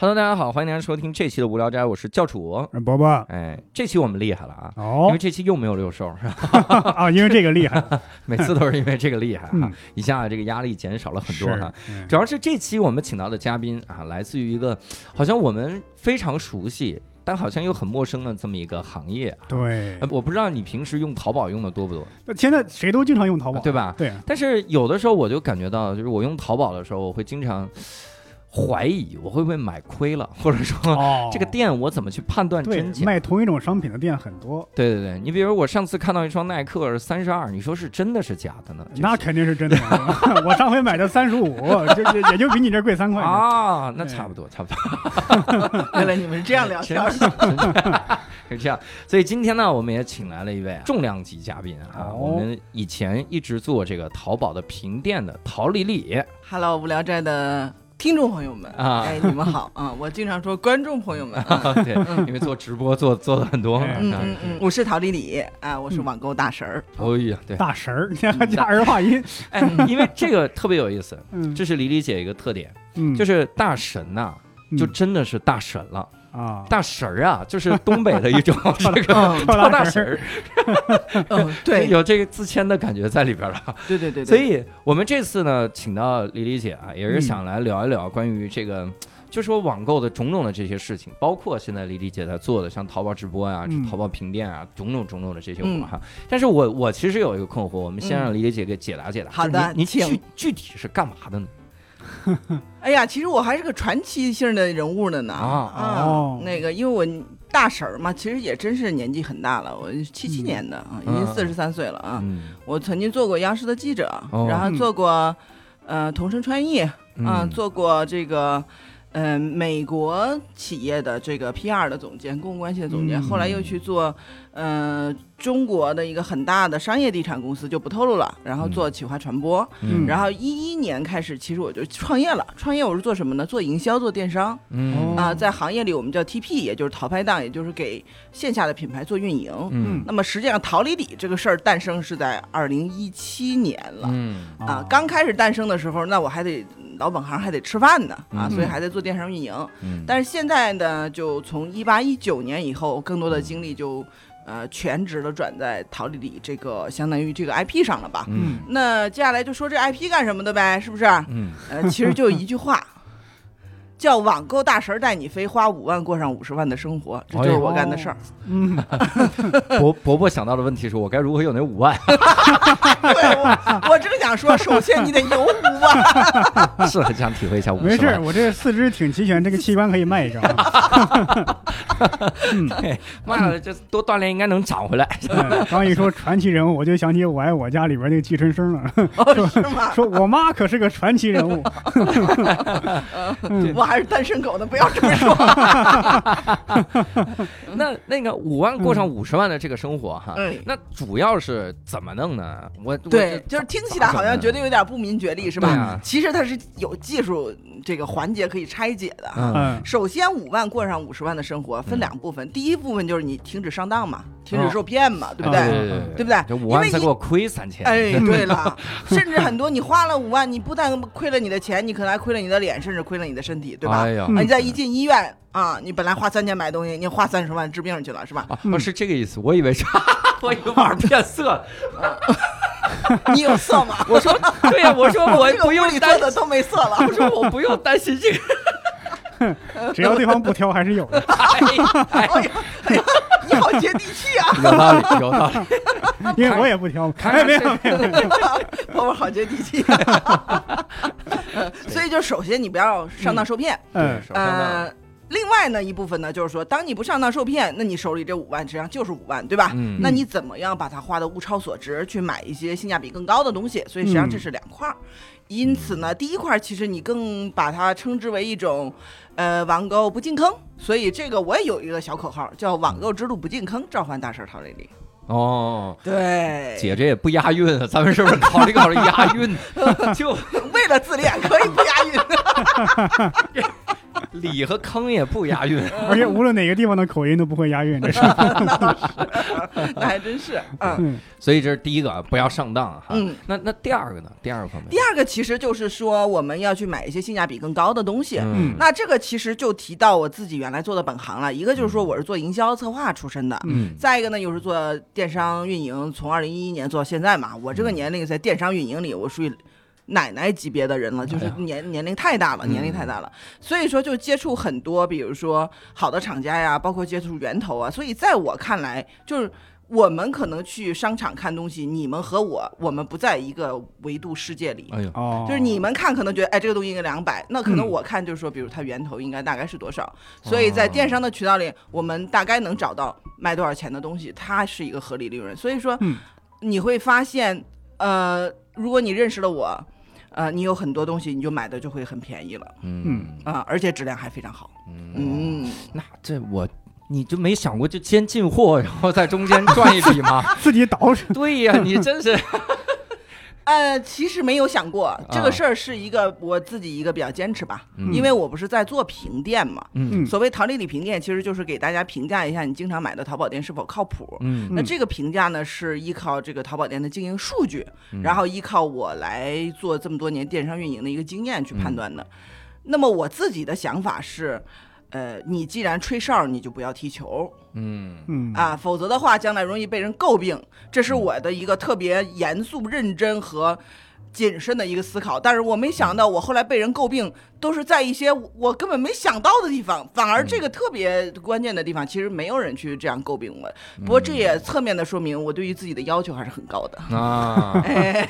哎 Hello，大家好，欢迎大家收听这期的无聊斋，我是教主。伯伯，哎，这期我们厉害了啊，因哦为这期又没有六兽，是 吧啊，因为这个厉害，每次都是因为这个厉害哈嗯，一下这个压力减少了很多哈。主要是这期我们请到的嘉宾啊，来自于一个好像我们非常熟悉，但好像又很陌生的这么一个行业。对。呃，，我不知道你平时用淘宝用的多不多，现在谁都经常用淘宝，对吧？对，但是有的时候我就感觉到，就是我用淘宝的时候，我会经常怀疑我会不会买亏了，或者说哦，这个店我怎么去判断真假？卖同一种商品的店很多，对对对，你比如我上次看到一双耐克三十二，你说是真的是假的呢？这 那肯定是真的。我上回买的三十五，就也也就比你这贵三块。啊，那差不多，差不多。原来你们是这样聊天的。是这样，所以今天呢，我们也请来了一位啊重量级嘉宾啊，哦我们以前一直做这个淘宝的评店的陶丽丽 Hello，无聊斋的听众朋友们，啊。哎，你们好啊！我经常说观众朋友们，啊，对，因为做直播做做的很多嗯啊嗯嗯，我是陶丽丽啊，我是网购大神儿。哦呀，对，大神儿，你还加儿化音，哎，因为这个特别有意思，嗯，这是李李姐一个特点，嗯。就是大神呐、就真的是大神了。啊，大神儿啊，就是东北的一种 这个大神儿，嗯，对有这个自谦的感觉在里边了。对对对，所以我们这次呢，请到李李姐啊，也是嗯想来聊一聊关于这个。就说网购的种种的这些事情，包括现在李李姐在做的，像淘宝直播呀、嗯淘宝评店啊，种种种种的这些活哈。但是我我其实有一个困惑，我们先让李李姐给解答解答。好的就是你你请具具体是干嘛的呢？哎呀，其实我还是个传奇性的人物的呢。啊哦。那个因为我大婶儿嘛，其实也真是年纪很大了，我七七年的啊，已经嗯四十三岁了啊。嗯。我曾经做过央视的记者，哦。然后做过呃同声传译，啊，做过这个，呃，美国企业的这个 PR 的总监、公共关系的总监，嗯后来又去做，呃，中国的一个很大的商业地产公司，就不透露了，然后做企划传播，嗯然后一一年开始，其实我就创业了。创业我是做什么呢？做营销，做电商嗯啊、在行业里我们叫 TP，也就是淘拍档，也就是给线下的品牌做运营。嗯那么实际上，淘李李这个事儿诞生是在二零一七年了。嗯啊，刚开始诞生的时候，那我还得老本行还得吃饭呢啊，嗯所以还在做电商运营。嗯，但是现在呢，就从一八一九年以后，更多的精力就呃全职的转在淘丽丽这个相当于这个 IP 上了吧。嗯那接下来就说这 IP 干什么的呗，是不是？嗯呃，其实就一句话。叫网购大神带你飞，花五万过上五十万的生活，这就是我干的事儿。嗯，伯伯伯想到的问题是我该如何有那五万？对我，我正想说，首先你得有五万。是很想体会一下五没事儿，我这四肢挺齐全，这个器官可以卖一张。啊妈的，这多锻炼应该能长回来。嗯刚一说传奇人物，我就想起我爱我家里边那个季春生了，哦，是吗？说我妈可是个传奇人物。我还是单身狗呢，不要这么说。那那个五万过上五十万的这个生活哈，嗯那主要是怎么弄呢？我对，就是听起来好像觉得有点不明觉厉，是吧？啊其实它是有技术这个环节可以拆解的。嗯嗯首先，五万过上五十万的生活分两部分，第一部分就是你停止上当嘛，停止受骗嘛，对不对？对对对对不对？这五万因为你才给我亏三千。哎，对了，甚至很多你花了五万，你不但亏了你的钱，你可能还亏了你的脸，甚至亏了你的身体，对吧？哎你再一进医院啊，你本来花三千买东西，你花三十万治病去了，是吧？啊，不是这个意思，我以为是，我以为玩变色。你有色吗？我说，对呀，我说我这个不用担的都没色了。我说我不用担心这个。只要对方不挑，还是有的。哎哎哎呀，哎呀，你好接地气啊！有道理，有道理。因为我也不挑。哎，没有没有没有。泡泡好接地气。呃 所以就首先你不要上当受骗。嗯呃，另外呢一部分呢，就是说，当你不上当受骗，那你手里这五万实际上就是五万，对吧？嗯那你怎么样把它花的物超所值，去买一些性价比更高的东西？所以实际上这是两块儿。因此呢，第一块儿其实你更把它称之为一种，呃，网购不进坑。所以这个我也有一个小口号，叫“网购之路不进坑，召唤大神陶丽丽哦”。，对，姐这也不押韵啊，咱们是不是考虑考虑押韵？就为了自恋可以不押韵。里和坑也不押韵。而且无论哪个地方的口音都不会押韵，这是。那还真是，嗯。嗯所以这是第一个，不要上当哈。嗯那那第二个呢？第二个方面第，二个其实就是说，我们要去买一些性价比更高的东西。嗯那这个其实就提到我自己原来做的本行了，一个就是说我是做营销策划出身的，嗯再一个呢又是做电商运营，从二零一一年做到现在嘛。我嗯这个年龄在电商运营里，我属于奶奶级别的人了，就是哎年年龄太大了，年龄太大了。所以说就接触很多，比如说好的厂家呀，包括接触源头啊。所以在我看来，就是。我们可能去商场看东西，你们和我，我们不在一个维度世界里。哎呦，哦，就是你们看可能觉得，哎，这个东西应该两百，那可能嗯我看就是说，比如它源头应该大概是多少，所以在电商的渠道里，我们大概能找到卖多少钱的东西，它是一个合理利润。所以说嗯，你会发现，呃，如果你认识了我，呃，你有很多东西你就买的就会很便宜了嗯啊、而且质量还非常好。嗯，嗯，那这我。你就没想过就先进货，然后在中间赚一笔吗？自己倒饬。对呀，你真是呃，其实没有想过这啊个事儿是一个我自己一个比较坚持吧，嗯。因为我不是在做评店嘛。所谓淘丽里评店，其实就是给大家评价一下你经常买的淘宝店是否靠谱。嗯。那这个评价呢，是依靠这个淘宝店的经营数据，嗯。然后依靠我来做这么多年电商运营的一个经验去判断嗯的。那么我自己的想法是，呃，你既然吹哨，你就不要踢球嗯嗯啊，否则的话，将来容易被人诟病。这是我的一个特别严肃、认真和。谨慎的一个思考，但是我没想到，我后来被人诟病，都是在一些我根本没想到的地方，反而这个特别关键的地方，其实没有人去这样诟病我。不过这也侧面的说明我对于自己的要求还是很高的。啊，哎，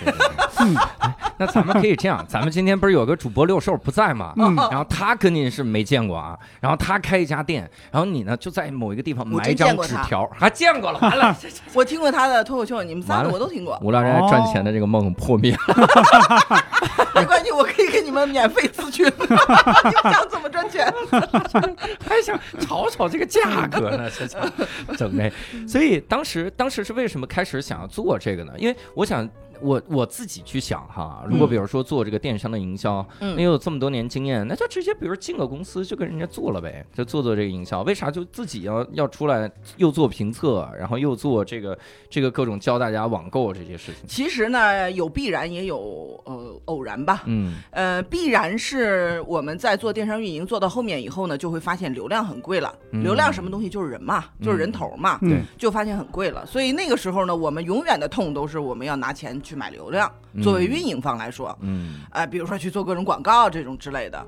那咱们可以这样，咱们今天不是有个主播六兽不在吗？嗯然后他跟您是没见过啊，然后他开一家店，然后你呢就在某一个地方我真埋一张纸条，还见过了，完了，我听过他的脱口秀，你们三个我都听过，无聊人赚钱的这个梦破灭了。没关系，我可以给你们免费咨询。你们想怎么赚钱？还想炒炒这个价格呢，这这 整的。所以当时当时是为什么开始想要做这个呢？因为我想。我我自己去想哈，如果比如说做这个电商的营销，嗯你有这么多年经验，那就直接比如进个公司就跟人家做了呗，就做做这个营销。为啥就自己要要出来又做评测，然后又做这个这个各种教大家网购这些事情？其实呢，有必然也有呃偶然吧。嗯呃，必然是我们在做电商运营做到后面以后呢，就会发现流量很贵了。嗯流量什么东西就是人嘛，就是人头嘛，嗯对就发现很贵了。所以那个时候呢，我们永远的痛都是我们要拿钱去买流量。作为运营方来说，嗯呃，比如说去做各种广告这种之类的。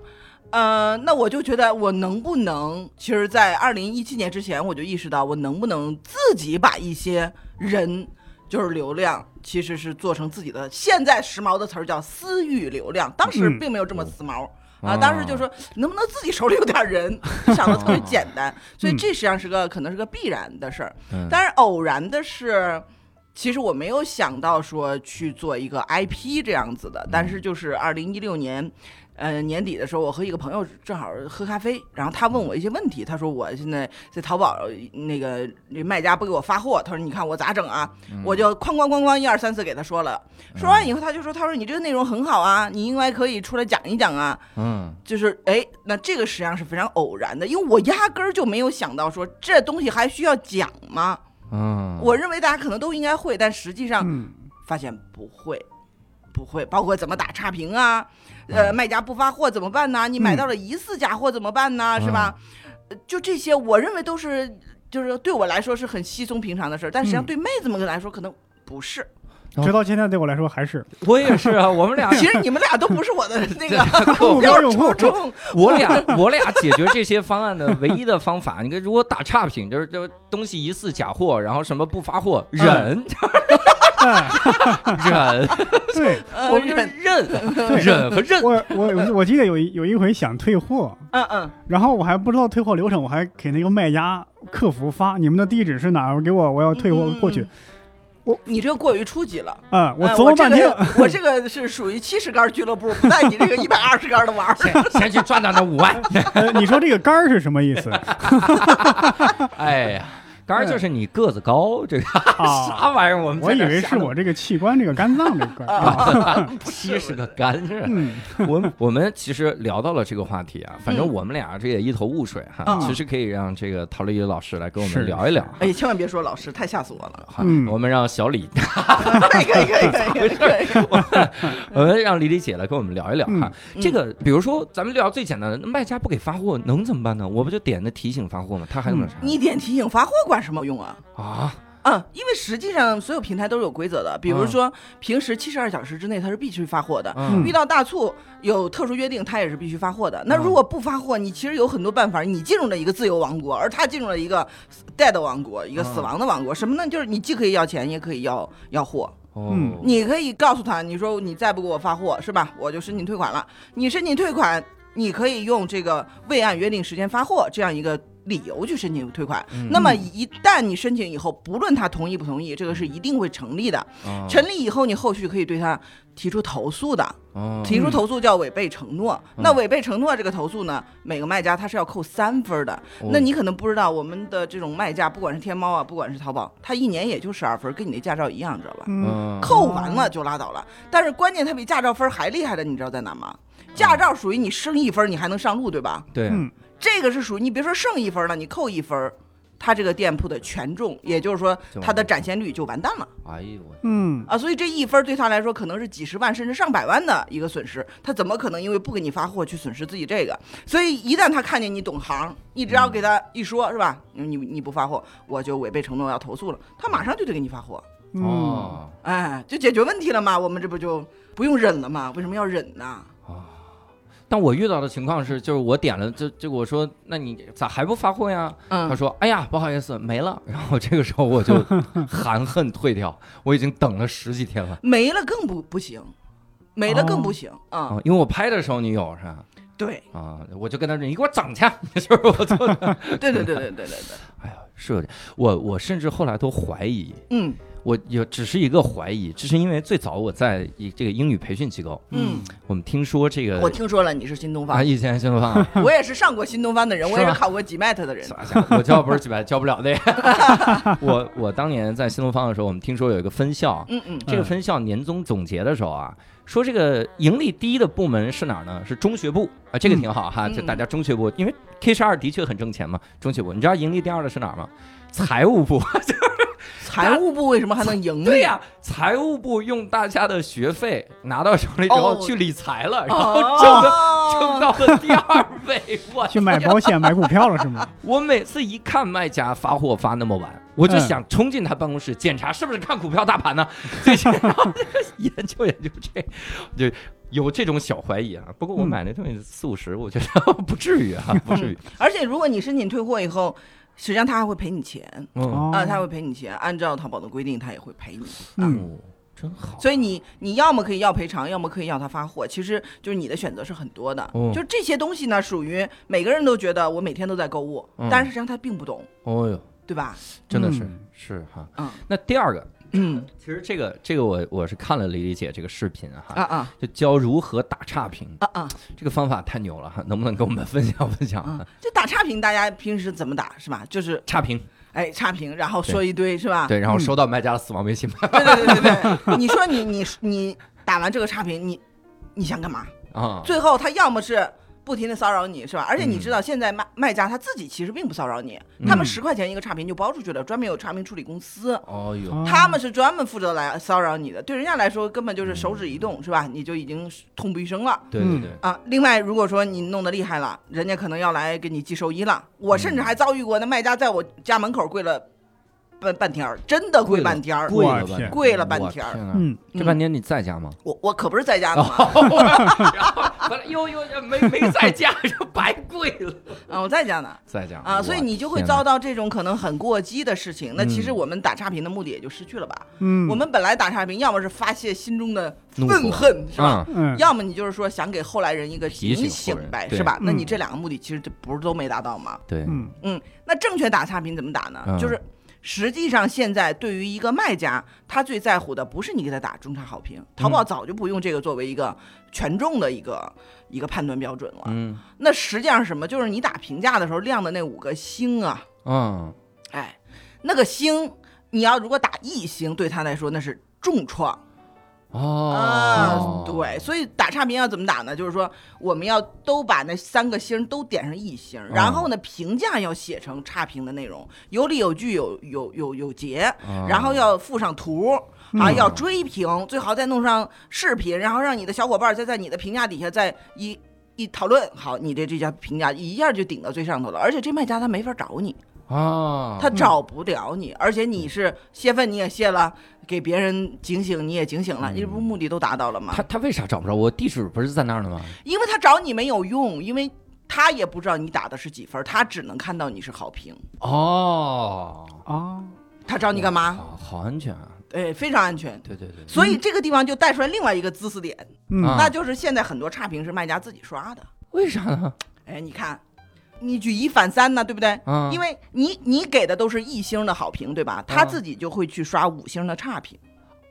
呃，那我就觉得我能不能，其实，在二零一七年之前，我就意识到我能不能自己把一些人，就是流量，其实是做成自己的。现在时髦的词儿叫私域流量，当时嗯并没有这么时髦。哦啊，当时就说能不能自己手里有点人，想的特别简单，所以嗯这实际上是个可能是个必然的事儿。嗯，但是偶然的是，其实我没有想到说去做一个 IP 这样子的，但是就是二零一六年。呃，年底的时候，我和一个朋友正好喝咖啡，然后他问我一些问题。他说我现在在淘宝那个那卖家不给我发货，他说你看我咋整啊？我就哐哐哐哐一二三四给他说了。说完以后，他就说他说你这个内容很好啊，你应该可以出来讲一讲啊。嗯就是哎，那这个实际上是非常偶然的，因为我压根儿就没有想到说这东西还需要讲吗？嗯，我认为大家可能都应该会，但实际上嗯发现不会，不会，包括怎么打差评啊，呃，卖家不发货怎么办呢？你买到了疑似假货怎么办呢？是吧？呃就这些，我认为都是，就是对我来说是很稀松平常的事儿，但实际上嗯对妹子们来说可能不是。哦。直到现在对我来说还是。我也是啊，我们俩其实 你们俩都不是我的 那个目标用户。我俩我俩解决这些方案的唯一的方法，你看，如果打差评，就是这东西疑似假货，然后什么不发货，忍。哎，忍，对。呃我们就是忍忍和认。我我我记得有一有一回想退货，嗯嗯，然后我还不知道退货流程，我还给那个卖家客服发你们的地址是哪儿，给我我要退货嗯过去。你这个过于初级了。嗯，我哎琢磨半天这，个我这个是属于七十杆俱乐部，不带你这个一百二十杆的玩儿。先先去赚到那五万，呃你说这个杆儿是什么意思？哎呀，刚才就是你个子高，这个啊 啥玩意儿？我们我以为是我这个器官，这个肝脏这块儿。啊七十个肝是吧。嗯，我们我们其实聊到了这个话题啊，反正嗯我们俩这也一头雾水哈。嗯其实可以让这个陶丽丽老师来跟我们聊一聊。哎，千万别说老师，太吓死我了。哈嗯我们让小李，可以可以可以可以可以。我们让李李姐来跟我们聊一聊哈。嗯这个比如说咱们聊最简单的，卖家不给发货能怎么办呢？我不就点的提醒发货吗？他还能啥？你点提醒发货管什么用啊？啊，嗯，因为实际上所有平台都是有规则的，比如说平时七十二小时之内它是必须发货的，嗯遇到大促有特殊约定，它也是必须发货的。那嗯如果不发货，你其实有很多办法，你进入了一个自由王国，而他进入了一个 dead 王国，一个死亡的王国。什么呢？就是你既可以要钱，也可以要要货。哦嗯，你可以告诉他，你说你再不给我发货，是吧？我就申请退款了。你申请退款，你可以用这个未按约定时间发货这样一个理由去申请退款。嗯那么一旦你申请以后，不论他同意不同意，这个是一定会成立的。哦成立以后，你后续可以对他提出投诉的。哦提出投诉叫违背承诺。嗯那违背承诺这个投诉呢，每个卖家他是要扣三分的。哦那你可能不知道，我们的这种卖家，不管是天猫啊，不管是淘宝，他一年也就十二分，跟你那驾照一样，知道吧？扣完了就拉倒了。但是关键他比驾照分还厉害的，你知道在哪吗？驾照属于你升一分，你还能上路，对吧？对嗯这个是属于你别说剩一分了，你扣一分，它这个店铺的权重，也就是说就它的展现率就完蛋了哎呦我嗯，啊！所以这一分对他来说可能是几十万甚至上百万的一个损失，他怎么可能因为不给你发货去损失自己这个？所以一旦他看见你懂行，你只要给他一说，是吧？你你不发货，我就违背承诺要投诉了，他马上就得给你发货。嗯，哦哎，就解决问题了嘛，我们这不就不用忍了吗？为什么要忍呢？但我遇到的情况是，就是我点了，就就我说，那你咋还不发货呀？他嗯，说，哎呀，不好意思，没了。然后这个时候我就含恨退掉，我已经等了十几天了没了更不不行，没了更不行啊、啊，因为我拍的时候你有是吧？对，啊，我就跟他说，你给我整去，就是我做的，对对对对对对对，哎呀，是有点，我我甚至后来都怀疑，嗯我有只是一个怀疑，这是因为最早我在一这个英语培训机构，嗯，我们听说这个我听说了你是新东方啊，以前新东方。我也是上过新东方的人，我也是考过 GMAT 的人，啥家伙我教不是几百，教不了的。我我当年在新东方的时候，我们听说有一个分校，嗯嗯这个分校年终总结的时候啊，说这个盈利第一的部门是哪儿呢？是中学部啊，这个挺好哈，嗯就大家中学部，因为 K 十二的确很挣钱嘛，中学部。你知道盈利第二的是哪儿吗？财务部。财务部为什么还能盈利？对呀、财务部用大家的学费拿到手里之后哦去理财了，然后挣的挣到了第二位。我 去买保险、买股票了是吗？我每次一看卖家发货发那么晚，我就嗯想冲进他办公室检查是不是看股票大盘呢？然后研究研究这，就有这种小怀疑啊。不过我嗯买那东西四五十，我觉得不至于啊，不至于。而且如果你申请退货以后，实际上他还会赔你钱啊，他会赔你钱，按照淘宝的规定，他也会赔你。嗯，哦，真好。所以你你要么可以要赔偿，要么可以要他发货，其实就是你的选择是很多的。哦就这些东西呢，属于每个人都觉得我每天都在购物，嗯但是实际上他并不懂，哦哟，对吧？真的是嗯是哈。嗯那第二个，嗯其实这个这个我我是看了李李姐这个视频哈，啊啊就教如何打差评，啊啊这个方法太牛了哈，能不能跟我们分享分享啊啊？！就打差评，大家平时怎么打是吧？就是差评哎差评，然后说一堆是吧？对，然后嗯收到卖家的死亡微信对对对对对，你说你你你打完这个差评，你你想干嘛？啊，最后他要么是不停的骚扰你，是吧？而且你嗯知道，现在卖卖家他自己其实并不骚扰你，他们嗯十块钱一个差评就包出去了，专门有差评处理公司。哦哟，哦他们是专门负责来骚扰你的，对人家来说根本就是手指一动，是吧？你就已经痛不欲生了嗯对对对，啊！另外，如果说你弄得厉害了，人家可能要来给你寄寿衣了。我甚至还遭遇过，那卖家在我家门口跪了半半天儿，真的跪半天儿。贵了我天半天，贵了半天儿嗯，这半天你在家吗？我我可不是在家的嘛，然后完了又又没没在家，就白跪了。啊，我在家呢。在家啊，所以你就会遭到这种可能很过激的事情。那其实嗯我们打差评的目的也就失去了吧？嗯，我们本来打差评，要么是发泄心中的愤恨，是吧？要么你就是说想给后来人一个提醒警醒呗，是吧？那你嗯这两个目的其实就不是都没达到吗？对，嗯嗯，那正确打差评怎么打呢？嗯就是实际上现在对于一个卖家，他最在乎的不是你给他打中差好评，淘宝早就不用这个作为一个权重的一个一个判断标准了。嗯那实际上是什么？就是你打评价的时候亮的那五个星啊，嗯哎，那个星，你要如果打一星，对他来说那是重创。啊哦，，对，所以打差评要怎么打呢？就是说我们要都把那三个星都点上一星，然后呢评价要写成差评的内容，有理有据，有有有有节，哦然后要附上图。啊，嗯要追评，最好再弄上视频，然后让你的小伙伴再在你的评价底下再一一讨论，好，你的这家评价一下就顶到最上头了。而且这卖家他没法找你，啊，他找不了你，而且你是泄愤你也泄了，给别人警醒你也警醒了，嗯你这不目的都达到了吗他？他为啥找不着我？地址不是在那儿呢吗？因为他找你没有用，因为他也不知道你打的是几分，他只能看到你是好评，哦，哦，他找你干嘛？啊，好安全啊！哎，非常安全。对对对，所以这个地方就带出来另外一个知识点，那就是现在很多差评是卖家自己刷的。为啥呢？哎，你看，你举一反三呢，对不对？嗯，因为你你给的都是一星的好评，对吧？他自己就会去刷五星的差评。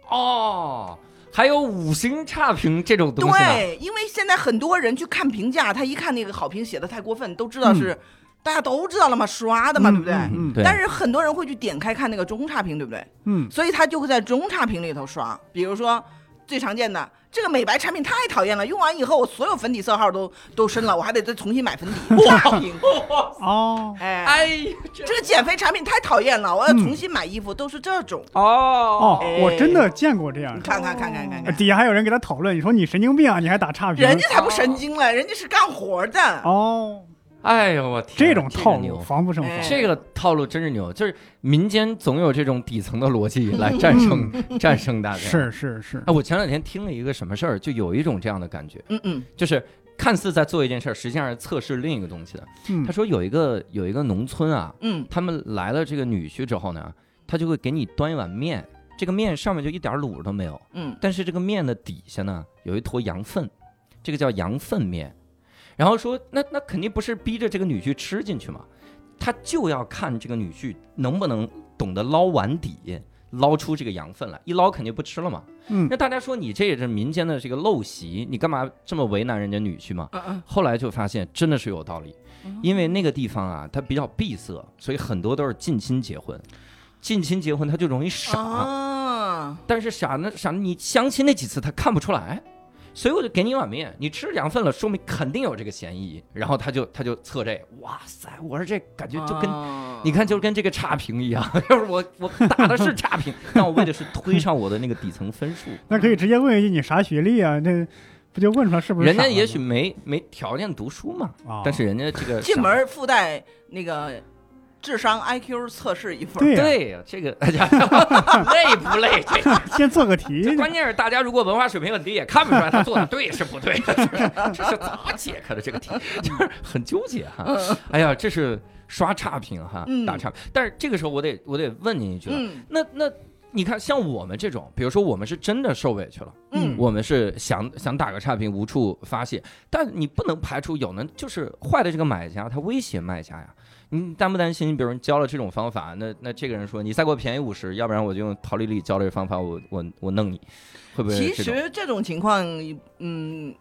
哦，还有五星差评这种东西呢？对，因为现在很多人去看评价，他一看那个好评写的太过分，都知道是、大家都知道了嘛，刷的嘛，对不对？嗯嗯对，但是很多人会去点开看那个中差评，对不对？嗯所以他就会在中差评里头刷，比如说最常见的。这个美白产品太讨厌了，用完以后我所有粉底色号都都深了，我还得再重新买粉底。差评，哦，哎，哎呀，这这个减肥产品太讨厌了，我要重新买衣服，都是这种。哦。哦，哎我真的见过这样。的，你看看看看看，底下还有人给他讨论，你说你神经病啊，你还打差评？人家才不神经了，人家是干活的。哦，哎呦我天，这种套路防不胜防。哎。这个套路真是牛，就是民间总有这种底层的逻辑来战胜战胜大家。是是是，哎，我前两天听了一个什么事儿，就有一种这样的感觉，嗯嗯。就是看似在做一件事儿，实际上是测试另一个东西的。嗯。他说有一个有一个农村啊，嗯。他们来了这个女婿之后呢，他就会给你端一碗面，这个面上面就一点卤都没有，嗯。但是这个面的底下呢有一坨羊粪，这个叫羊粪面。然后说那那肯定不是逼着这个女婿吃进去嘛，他就要看这个女婿能不能懂得捞碗底。捞出这个羊粪来，一捞肯定不吃了嘛。嗯那大家说你这也是民间的这个陋习，你干嘛这么为难人家女婿嘛？嗯嗯后来就发现真的是有道理，因为那个地方啊，它比较闭塞，所以很多都是近亲结婚。近亲结婚他就容易傻，啊，但是傻呢傻，你相亲那几次他看不出来，所以我就给你一碗面，你吃两份了，说明肯定有这个嫌疑。然后他就他就测这，哇塞，我说这感觉就跟、啊你看，就跟这个差评一样，就是我我打的是差评，但我为的是推上我的那个底层分数。那可以直接问一句你啥学历啊？这不就问出来是不是？人家也许没没条件读书嘛，啊，但是人家这个进门附带那个智商 IQ 测试一份。对呀对呀，这个大 家，累不累？这 个先做个题这，关键是大家如果文化水平很低，也看不出来他做的对是不对的？这是咋解开的这个题？就是很纠结哈。哎呀，这是刷差评哈，嗯打差。但是这个时候我得我得问您一句了，嗯那那你看像我们这种，比如说我们是真的受委屈了，嗯我们是想想打个差评无处发泄，但你不能排除有能就是坏的这个买家他威胁卖家呀。你担不担心？比如你教了这种方法，那那这个人说你再给我便宜五十，要不然我就用陶丽丽教这个方法，我我我弄你，会不会？其实这种情况，嗯，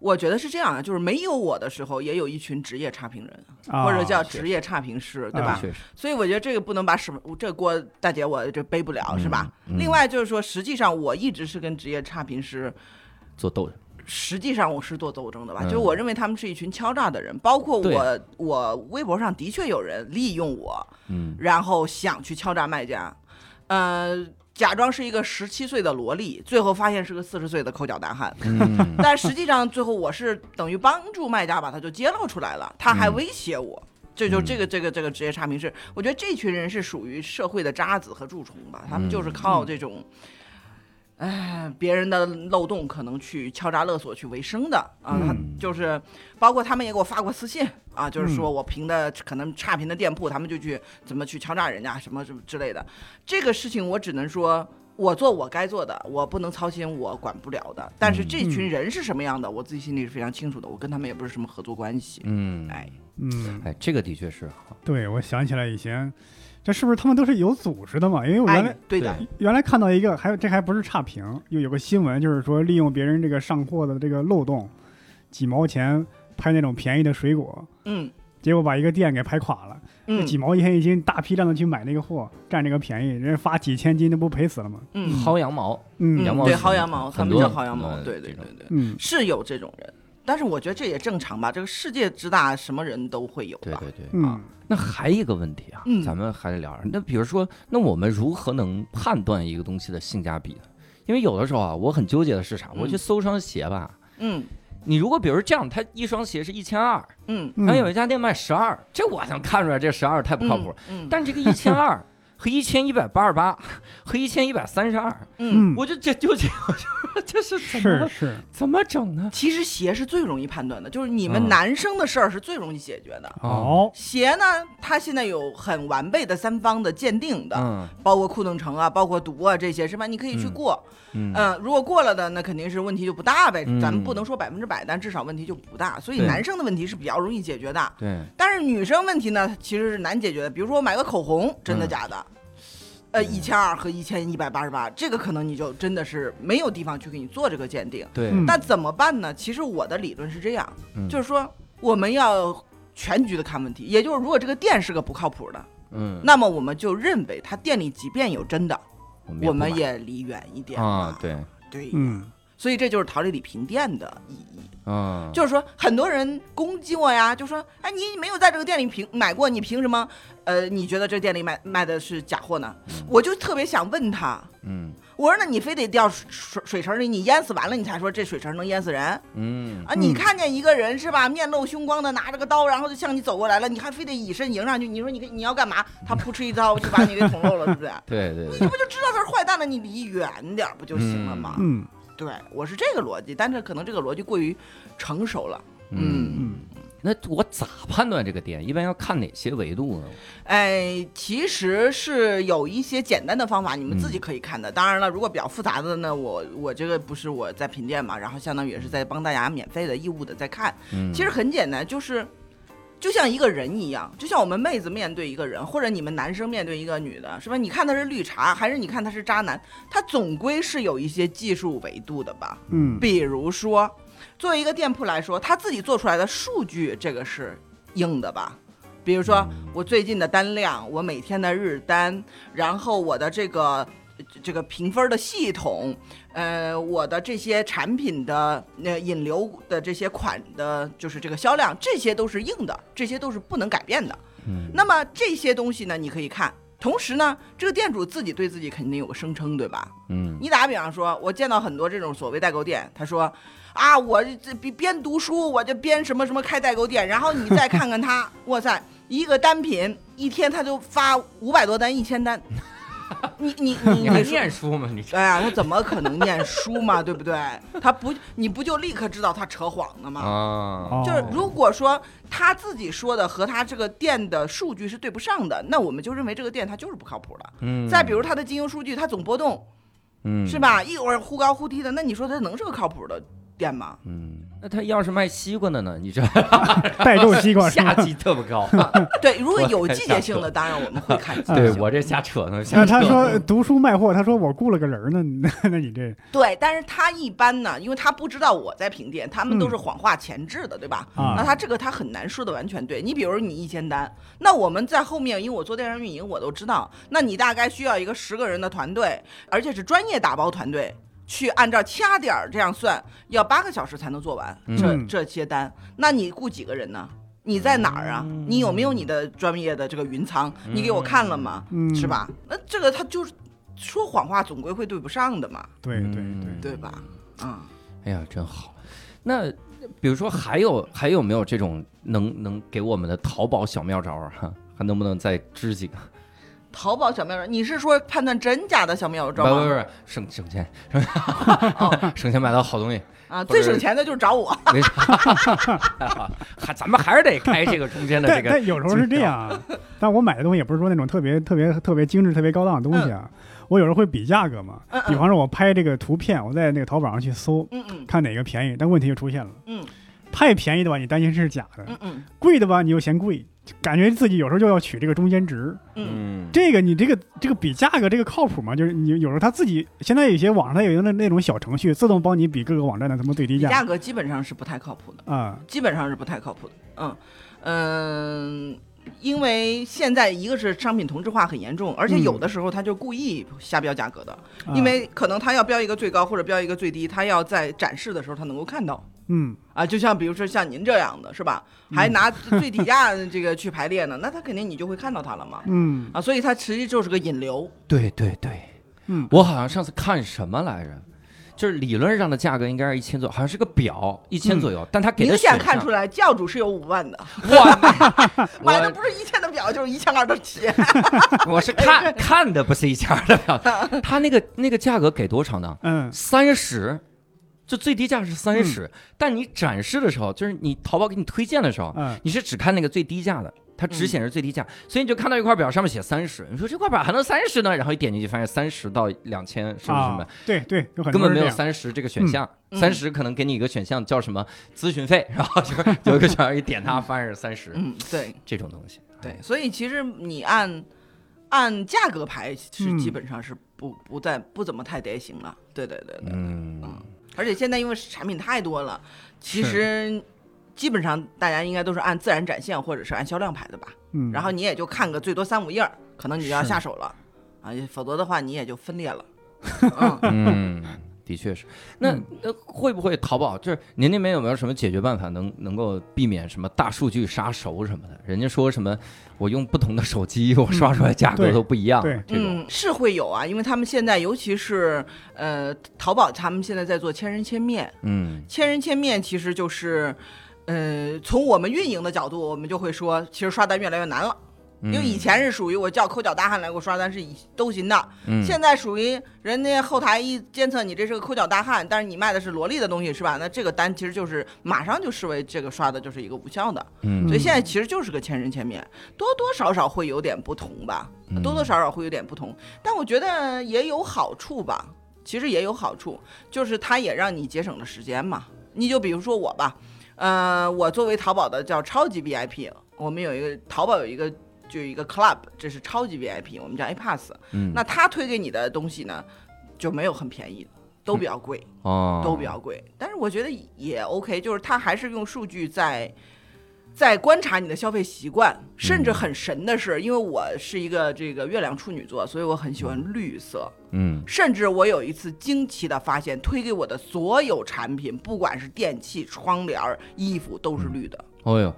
我觉得是这样啊，就是没有我的时候，也有一群职业差评人，啊或者叫职业差评师，对啊吧？确实所以我觉得这个不能把什么这锅大姐我这背不了，是吧？嗯另外就是说，实际上我一直是跟职业差评师，做斗争，实际上我是做斗争的吧，嗯。就是我认为他们是一群敲诈的人，包括我，我微博上的确有人利用我，嗯。然后想去敲诈卖家，呃，假装是一个十七岁的萝莉，最后发现是个四十岁的抠脚大汉。嗯。但实际上最后我是等于帮助卖家把他就揭露出来了，他还嗯。威胁我。这就嗯。这个这个这个职业差评是，我觉得这群人是属于社会的渣子和蛀虫吧，他们就是嗯。靠这种，哎，别人的漏洞可能去敲诈勒索去为生的啊，他嗯就是包括他们也给我发过私信啊，就是说嗯我评的可能差评的店铺，他们就去怎么去敲诈人家什么什么之类的，这个事情我只能说。我做我该做的，我不能操心我管不了的。但是嗯这群人是什么样的，我自己心里是非常清楚的。我跟他们也不是什么合作关系。嗯，哎，嗯，哎，这个的确是好，对，我想起来以前，这是不是他们都是有组织的嘛？因为我原来哎，对的，原来看到一个，还有这还不是差评，又有个新闻，就是说利用别人这个上货的这个漏洞，几毛钱拍那种便宜的水果，嗯，结果把一个店给拍垮了，嗯几毛钱一斤，大批量的去买那个货，占这个便宜，人家发几千斤，那不赔死了吗？嗯薅羊毛，嗯对羊毛是薅羊毛，他们很多叫薅羊毛，嗯对对对对，嗯是有这种人，但是我觉得这也正常吧，这个世界之大，什么人都会有吧。对对对。嗯那还一个问题啊，嗯咱们还得聊。那比如说，那我们如何能判断一个东西的性价比呢？因为有的时候啊，我很纠结的是啥？嗯我去搜双鞋吧，嗯你如果比如这样，它一双鞋是一千二，嗯嗯，然后有一家店卖十二，这我能看出来这十二太不靠谱。嗯但这个一千二和一千一百八十八和一千一百三十二，嗯，嗯，我就这纠结，我就说这是怎么是是，怎么整呢？其实鞋是最容易判断的，就是你嗯们男生的事儿是最容易解决的。哦，鞋呢，它现在有很完备的三方的鉴定的，嗯包括库顿城啊，包括毒啊这些是吧？你可以去嗯过，嗯嗯、如果过了的，那肯定是问题就不大呗。嗯咱们不能说百分之百，但至少问题就不大。所以男生的问题是比较容易解决的，对，但是女生问题呢，其实是难解决的。比如说我买个口红，真的嗯假的？呃，一千二和一千一百八十八，这个可能你就真的是没有地方去给你做这个鉴定。对，嗯那怎么办呢？其实我的理论是这样，嗯就是说我们要全局的看问题，也就是如果这个店是个不靠谱的，嗯，那么我们就认为他店里即便有真的，我们也离远一点，啊对，对，嗯所以这就是桃李李平店的意义。嗯，就是说，很多人攻击我呀，就说：“哎，你没有在这个店里凭买过，你凭什么？呃，你觉得这店里卖卖的是假货呢？”我就特别想问他，嗯我说：“那你非得掉水水水池里，你淹死完了，你才说这水池能淹死人嗯啊？你看见一个人是吧，面露凶光的拿着个刀，然后就向你走过来了，你还非得以身迎上去？你说你你要干嘛？他扑哧一刀就把你给捅漏了，是不是？对对对你，不就知道他是坏蛋了？你离远点不就行了吗？嗯对我是这个逻辑，但是可能这个逻辑过于成熟了。嗯，嗯那我咋判断这个店？一般要看哪些维度呢？哎，其实是有一些简单的方法，你们自嗯己可以看的。当然了，如果比较复杂的呢，我我这个不是我在品店嘛，然后相当于也是在帮大家免费的义务的在看。嗯，其实很简单，就是就像一个人一样，就像我们妹子面对一个人，或者你们男生面对一个女的，是吧？你看他是绿茶，还是你看他是渣男，他总归是有一些技术维度的吧？嗯比如说，作为一个店铺来说，他自己做出来的数据，这个是硬的吧？比如说我最近的单量，我每天的日单，然后我的这个这个评分的系统，呃，我的这些产品的呃引流的这些款的，就是这个销量，这些都是硬的，这些都是不能改变的。嗯那么这些东西呢，你可以看。同时呢，这个店主自己对自己肯定有个声称，对吧？嗯你打个比方说，我见到很多这种所谓代购店，他说啊，我这边边读书，我就边什么什么开代购店，然后你再看看他，哇塞，一个单品一天他就发五百多单、一千单，你你你你还念 书吗？你这哎呀，他怎么可能念书嘛，对不对？他不，你不就立刻知道他扯谎了吗？啊，哦就是如果说他自己说的和他这个店的数据是对不上的，那我们就认为这个店它就是不靠谱的。嗯，再比如他的经营数据，它总波动，嗯是？吧？一会儿忽高忽低的，那你说他能是个靠谱的店吗？嗯，那他要是卖西瓜的呢？你这 代购西瓜是下吧？级特别高。对，如果有季节性的，当然我们会看季节性。对我这瞎扯呢，瞎那扯他说读书卖货，他说我雇了个人儿呢，那 那你这对，但是他一般呢，因为他不知道我在评店，他们都是谎话前置的，对吧？啊那他这个他很难说的完全对。你比如你一千单，那我们在后面，因为我做电商运营，我都知道，那你大概需要一个十个人的团队，而且是专业打包团队。去按照掐点儿这样算，要八个小时才能做完这、嗯这些单。那你雇几个人呢？你在哪儿啊？你有没有你的专业的这个云仓？你给我看了吗？嗯是？吧？那这个他就是说谎话，总归会对不上的嘛，对对嗯对，对吧？嗯。哎呀，真好。那比如说还有还有没有这种能能给我们的淘宝小妙招啊？还能不能再支几个？淘宝小妙招，你是说判断真假的小妙不招吗？不不，省省钱，哦省钱买到好东西。啊，最省钱的就是找我。没事，还咱们还是得开这个中间的这但个。但有时候是这样啊，但我买的东西也不是说那种特别特别特别精致、特别高档的东西啊，我有时候会比价格嘛嗯。嗯比方说，我拍这个图片，我在那个淘宝上去搜，嗯嗯看哪个便宜，但问题就出现了，嗯太便宜的吧，你担心是假的；嗯嗯贵的吧，你又嫌贵。感觉自己有时候就要取这个中间值。嗯，嗯，这个你这个这个比价格这个靠谱吗？就是你有时候他自己现在有些网上有一个那那种小程序，自动帮你比各个网站的什么最低价比价格基本上是不太靠谱的，啊，基本上是不太靠谱的。嗯嗯。因为现在一个是商品同质化很严重，而且嗯。有的时候他就故意瞎标价格的，啊。因为可能他要标一个最高或者标一个最低，他要在展示的时候他能够看到。嗯。啊，就像比如说像您这样的是吧，还拿最底价这个去排列呢，那他肯定你就会看到他了嘛。嗯。啊，所以它实际就是个引流，对对对，嗯。我好像上次看什么来着，就是理论上的价格应该是一千左右，好像是个表一千左右，但他给的明显看出来教主是有五万的，哇，买的不是一千的表就是一千二的鞋，我是看看的不是一千二的表，他那个那个价格给多少呢？嗯。三十，就最低价是三十、但你展示的时候，就是你淘宝给你推荐的时候，嗯。你是只看那个最低价的，它只显示最低价，所以你就看到一块表上面写三十，你说这块表还能三十呢？然后一点进去发现三十到两千是不是什么？啊，对对，根本没有三十这个选项，嗯三十可能给你一个选项叫什么？咨询费，然后就是有一个选项一点它发现是三十，嗯，对。这种东西。对，所以其实你按按价格排是嗯。基本上是不不再不怎么太得行了，对对对对，嗯，而且现在因为产品太多了，其实基本上大家应该都是按自然展现或者是按销量排的吧。嗯，然后你也就看个最多三五页，可能你就要下手了啊，否则的话你也就分裂了。嗯，嗯，的确是。那嗯那会不会淘宝就是您那边有没有什么解决办法，能能够避免什么大数据杀熟什么的？人家说什么我用不同的手机，我刷出来价格都不一样，对这种。嗯，是会有啊，因为他们现在尤其是呃淘宝，他们现在在做千人千面，嗯千人千面其实就是，呃，从我们运营的角度，我们就会说，其实刷单越来越难了。嗯，因为以前是属于我叫抠脚大汉来给我刷单是以都行的，嗯现在属于人家后台一监测你这是个抠脚大汉，但是你卖的是萝莉的东西是吧？那这个单其实就是马上就视为这个刷的就是一个无效的，嗯所以现在其实就是个千人千面，多多少少会有点不同吧，嗯多多少少会有点不同，但我觉得也有好处吧，其实也有好处，就是它也让你节省了时间嘛。你就比如说我吧，呃，我作为淘宝的叫超级 VIP，我们有一个淘宝有一个就有一个 club，这是超级 VIP，我们叫 A Pass。嗯那他推给你的东西呢，就没有很便宜的，都比较贵，哦都比较贵。但是我觉得也 OK，就是他还是用数据在。在观察你的消费习惯，甚至很神的是，因为我是一个这个月亮处女座，所以我很喜欢绿色。嗯甚至我有一次惊奇的发现，推给我的所有产品，不管是电器、窗帘、衣服，都是绿的。哦哟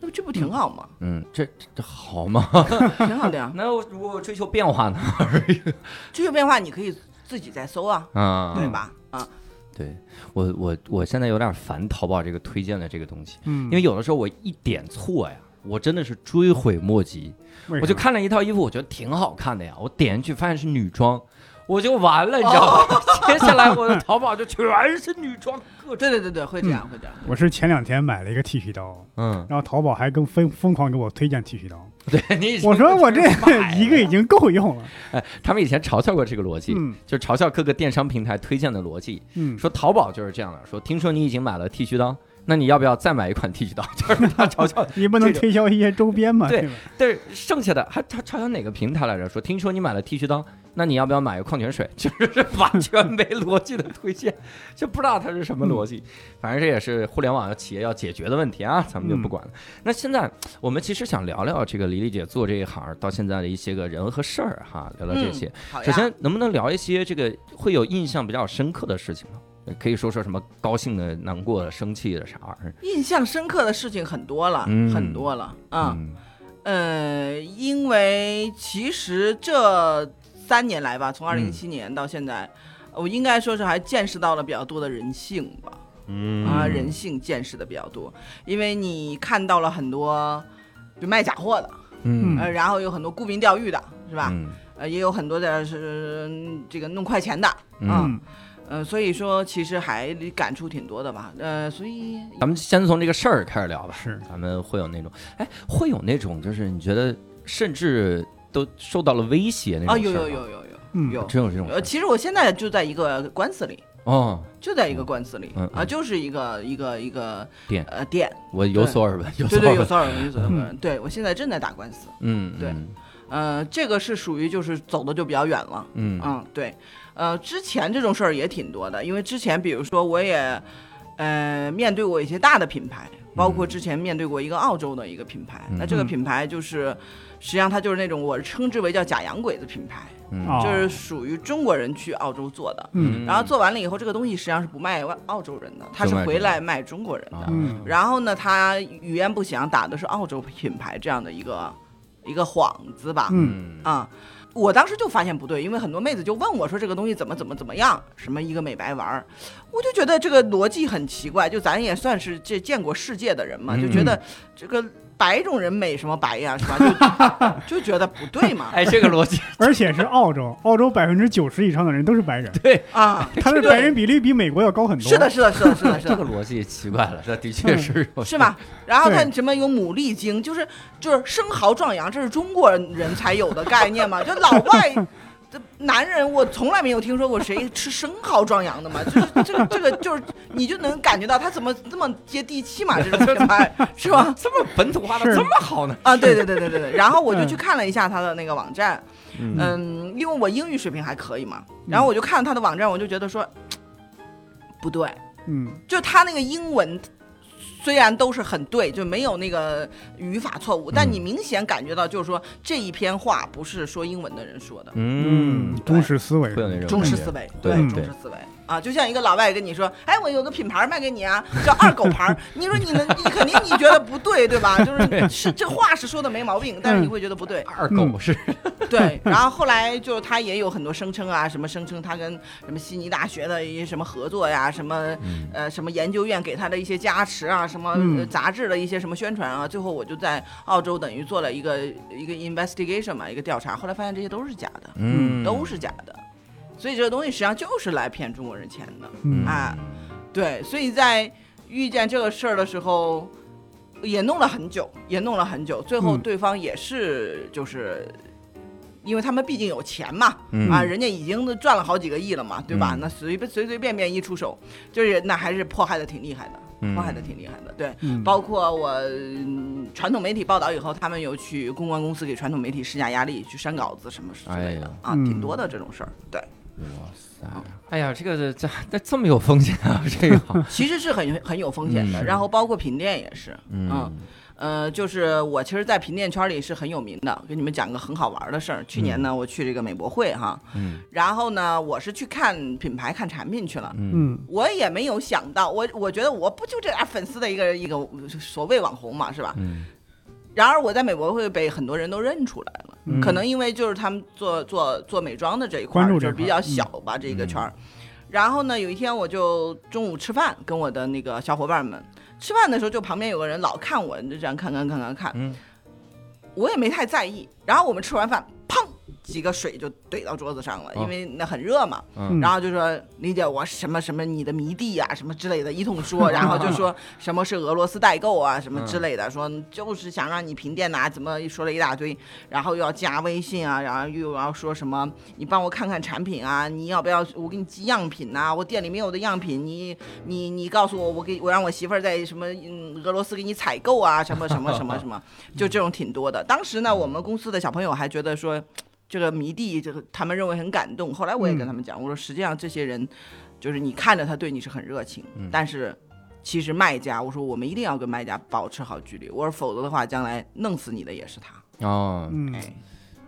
那不这不挺好吗？嗯这这这好吗？挺好的呀。那我如果追求变化呢？追求变化你可以自己再搜啊，啊，对吧？啊，对我我我现在有点烦淘宝这个推荐的这个东西，嗯，因为有的时候我一点错呀，我真的是追悔莫及。我就看了一套衣服，我觉得挺好看的呀，我点进去发现是女装，我就完了，你知道吗？接下来我的淘宝就全是女装，各种对对对对，会这样，会这样。我是前两天买了一个剃须刀，嗯，然后淘宝还更疯疯狂给我推荐剃须刀，对你已经我说我这一个已经够用了，哎，他们以前嘲笑过这个逻辑，嗯就嘲笑各个电商平台推荐的逻辑，嗯，说淘宝就是这样的，说听说你已经买了剃须刀，那你要不要再买一款剃须刀？就是他嘲笑你不能推销一些周边嘛，对吧？但是剩下的还他嘲笑哪个平台来着？说听说你买了剃须刀，那你要不要买个矿泉水？就是完全没逻辑的推荐，就不知道它是什么逻辑。反正这也是互联网企业要解决的问题啊，咱们就不管了。那现在我们其实想聊聊这个李丽姐做这一行到现在的一些个人和事儿哈，聊聊这些。首先，能不能聊一些这个会有印象比较深刻的事情呢？可以说说什么高兴的、难过的、生气的啥玩意儿？印象深刻的事情很多了，嗯很多了啊。嗯呃，因为其实这三年来吧，从二零一嗯七年到现在，我应该说是还见识到了比较多的人性吧。嗯啊，嗯人性见识的比较多，因为你看到了很多就卖假货的，嗯呃，然后有很多沽名钓誉的，是吧？嗯呃，也有很多的是嗯这个弄快钱的，嗯呃，所以说其实还感触挺多的吧，呃，所以咱们先从这个事儿开始聊吧。是咱们会有那种，哎，会有那种，就是你觉得甚至都受到了威胁那种啊，有有有有有嗯有，真有这种呃，其实我现在就在一个官司里，哦，就在一个官司里嗯嗯啊，就是一个一个一个店呃店，我有所耳闻，有对对，有所耳闻。有所耳闻。对我现在正在打官司，嗯，对嗯呃，这个是属于就是走的就比较远了。嗯嗯，对，呃，之前这种事儿也挺多的，因为之前比如说我也，呃，面对过一些大的品牌，包括之前面对过一个澳洲的一个品牌，那这个嗯品牌就是，实际上它就是那种我称之为叫假洋鬼子品牌，就是属于中国人去澳洲做的，嗯。然后做完了以后，这个东西实际上是不卖外澳洲人的，他是回来卖中国人的。然后呢，他语言不详，打的是澳洲品牌这样的一个一个幌子吧，嗯嗯。啊、我当时就发现不对，因为很多妹子就问我说这个东西怎么怎么怎么样，什么一个美白丸儿，我就觉得这个逻辑很奇怪，就咱也算是这见过世界的人嘛，嗯就觉得这个白种人美什么白呀，是吧？就就觉得不对嘛，哎，这个逻辑 而且是澳洲，澳洲百分之九十以上的人都是白人，对，啊，他的白人比例比美国要高很多。是的，，是的，是的，是的，是的。这个逻辑奇怪了，这的确是有是吧？然后他什么有牡蛎精，就是就是生蚝壮阳，这是中国人才有的概念嘛？就老外这男人，我从来没有听说过谁吃生蚝壮阳的嘛。就是这个这个就是你就能感觉到他怎么这么接地气嘛，这种品牌 是吧？这么本土化的这么好呢？啊，对对对对对对。然后我就嗯去看了一下他的那个网站，嗯嗯，因为我英语水平还可以嘛，然后我就看了他的网站，我就觉得说 不对，嗯就他那个英文。虽然都是很对，就没有那个语法错误，但嗯你明显感觉到，就是说这一篇话不是说英文的人说的，嗯嗯，中式思维。会有那种中式思维，对中式思维。啊，就像一个老外跟你说，哎，我有个品牌卖给你啊，叫二狗牌儿，你说你能，你 肯定你觉得不对，对吧？就是是这话是说的没毛病，但是你会觉得不对，二狗是。对。然后后来就他也有很多声称啊，什么声称他跟什么悉尼大学的一些什么合作呀，什么嗯。呃什么研究院给他的一些加持啊，什么杂志的一些什么宣传啊，最后我就在澳洲等于做了一个一个 investigation 嘛，一个调查，后来发现这些都是假的，嗯都是假的，所以这个东西实际上就是来骗中国人钱的，嗯啊，对，所以在遇见这个事儿的时候，也弄了很久，也弄了很久，最后嗯对方也是就是。因为他们毕竟有钱嘛，嗯啊，人家已经赚了好几个亿了嘛，对吧？嗯那随便随随便便一出手，就是那还是迫害的挺厉害的，嗯迫害的挺厉害的。对，嗯，包括我嗯传统媒体报道以后，他们有去公关公司给传统媒体施加压力，去删稿子什么之类的、哎啊，嗯。挺多的这种事儿。对，哇塞，哎呀，这个这这这么有风险啊，这个。其实是很很有风险的。嗯。然后包括品店也是，嗯呃，就是我其实，在品店圈里是很有名的。给你们讲个很好玩的事儿。去年呢，我去这个美博会哈，嗯然后呢，我是去看品牌、看产品去了。嗯嗯我也没有想到，我我觉得我不就这点粉丝的一个一个所谓网红嘛，是吧？嗯然而我在美博会被很多人都认出来了，嗯可能因为就是他们做做做美妆的这一块就是比较小吧、这个圈儿。然后呢，有一天我就中午吃饭，跟我的那个小伙伴们吃饭的时候，就旁边有个人老看我，就这样看看看看看，嗯我也没太在意。然后我们吃完饭，砰，几个水就怼到桌子上了，哦因为那很热嘛。嗯然后就说理解我什么什么你的迷弟呀、什么之类的，一通说，然后就说什么是俄罗斯代购啊什么之类的，说就是想让你评店呐、怎么说了一大堆，然后又要加微信啊，然后又要说什么你帮我看看产品啊，你要不要我给你寄样品呐、我店里没有的样品，你你你告诉我，我给我让我媳妇儿在什么嗯俄罗斯给你采购啊，什么什么什么什么，就这种挺多的。当时呢，我们公司的小朋友还觉得说。这个迷弟，这个他们认为很感动。后来我也跟他们讲，我说实际上这些人，就是你看着他对你是很热情，嗯但是其实卖家，我说我们一定要跟卖家保持好距离。我说否则的话，将来弄死你的也是他。哦，嗯哎，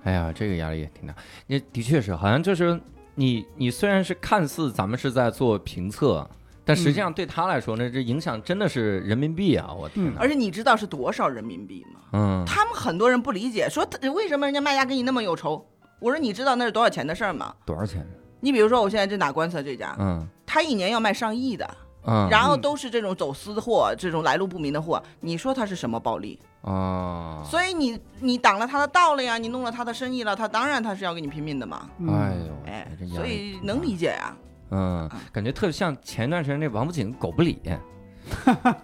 哎呀，这个压力也挺大。也的确是，好像就是你你虽然是看似咱们是在做评测，但实际上对他来说呢，这影响真的是人民币啊！我天哪，而且你知道是多少人民币吗？嗯他们很多人不理解，说为什么人家卖家跟你那么有仇？我说你知道那是多少钱的事儿吗？多少钱？你比如说我现在正打官司这家，嗯他一年要卖上亿的，嗯，然后都是这种走私货，这种来路不明的货，你说他是什么暴利？哦，所以你你挡了他的道了呀，你弄了他的生意了，他当然他是要跟你拼命的嘛。嗯哎呦，哎所以能理解呀、嗯，感觉特别像前一段时间那王府井狗不理，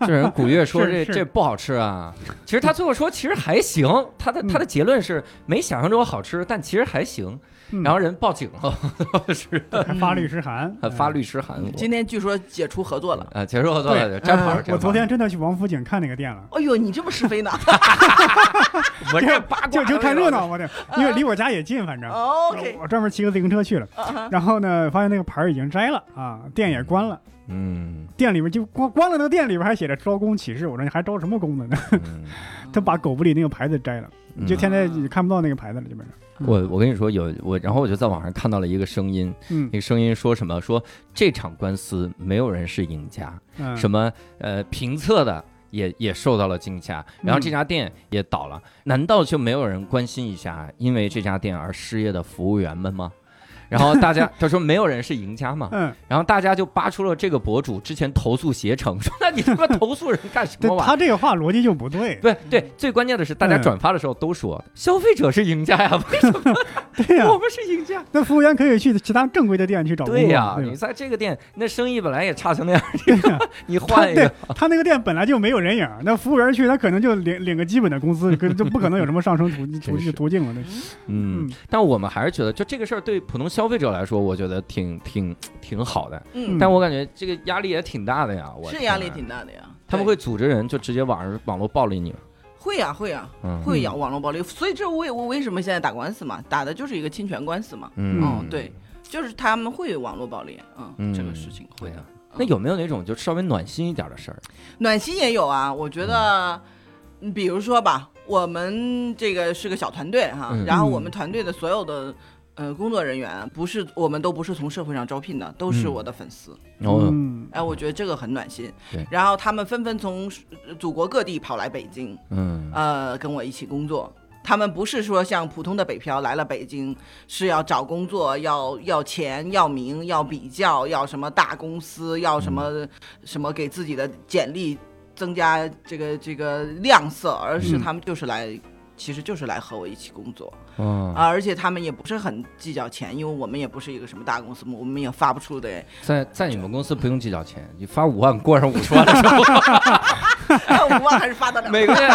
这 人古月说这是是这不好吃啊，其实他最后说其实还行，他的他的结论是没想象中好吃，但其实还行。嗯然后人报警了，是还发律师函，还发律师函。今天据说解除合作了。啊，解除合作了，对，摘牌我昨天真的去王府井看那个店了。哎呦，你这么是非呢 我这八卦就就看热闹嘛，对，因为离我家也近，反正。？OK，我专门骑个自行车去了，啊然后呢，发现那个牌儿已经摘了啊，店也关了，嗯店里面就关关了，那个店里边还写着招工启事，我说你还招什么工呢？嗯，他把狗不理那个牌子摘了，嗯就现在你看不到那个牌子了，基本上。我我跟你说有我，然后我就在网上看到了一个声音，嗯那个声音说什么？说这场官司没有人是赢家，嗯，什么呃评测的也也受到了惊吓，然后这家店也倒了，难道就没有人关心一下因为这家店而失业的服务员们吗？然后大家他说没有人是赢家嘛，嗯，然后大家就扒出了这个博主之前投诉携程，说那你他妈投诉人干什么 对玩意儿？他这个话逻辑就不对。对对，最关键的是大家嗯转发的时候都说消费者是赢家呀，为什么对呀我，们是赢家？那服务员可以去其他正规的店去找工作。对呀，对你在这个店那生意本来也差成那样，你换一个对，他那个店本来就没有人影，那服务员去他可能就领领个基本的工资，可就不可能有什么上升途途真是途径了。嗯，但我们还是觉得，就这个事儿对普通消费者来说，我觉得挺挺挺好的。嗯，但我感觉这个压力也挺大的呀，我是压力挺大的呀。他们会组织人就直接网上网络暴力你吗？会呀会呀，会呀，网络暴力。所以这为我为什么现在打官司嘛，打的就是一个侵权官司嘛。嗯嗯，对，就是他们会网络暴力，嗯，这个事情会啊。那有没有那种就稍微暖心一点的事儿？暖心也有啊，我觉得，嗯比如说吧，我们这个是个小团队哈，然后我们团队的所有的。呃，工作人员不是我们都不是从社会上招聘的，都是嗯我的粉丝。哦，嗯哎，我觉得这个很暖心对。然后他们纷纷从呃祖国各地跑来北京，嗯呃，跟我一起工作。他们不是说像普通的北漂来了北京是要找工作，要要钱，要名，要比较，要什么大公司，要什么、什么给自己的简历增加这个这个亮色，而是嗯他们就是来。其实就是来和我一起工作哦，啊，而且他们也不是很计较钱，因为我们也不是一个什么大公司嘛，我们也发不出的在在你们公司不用计较钱，你发五万过上五十万的时候，五万还是发得了。每个月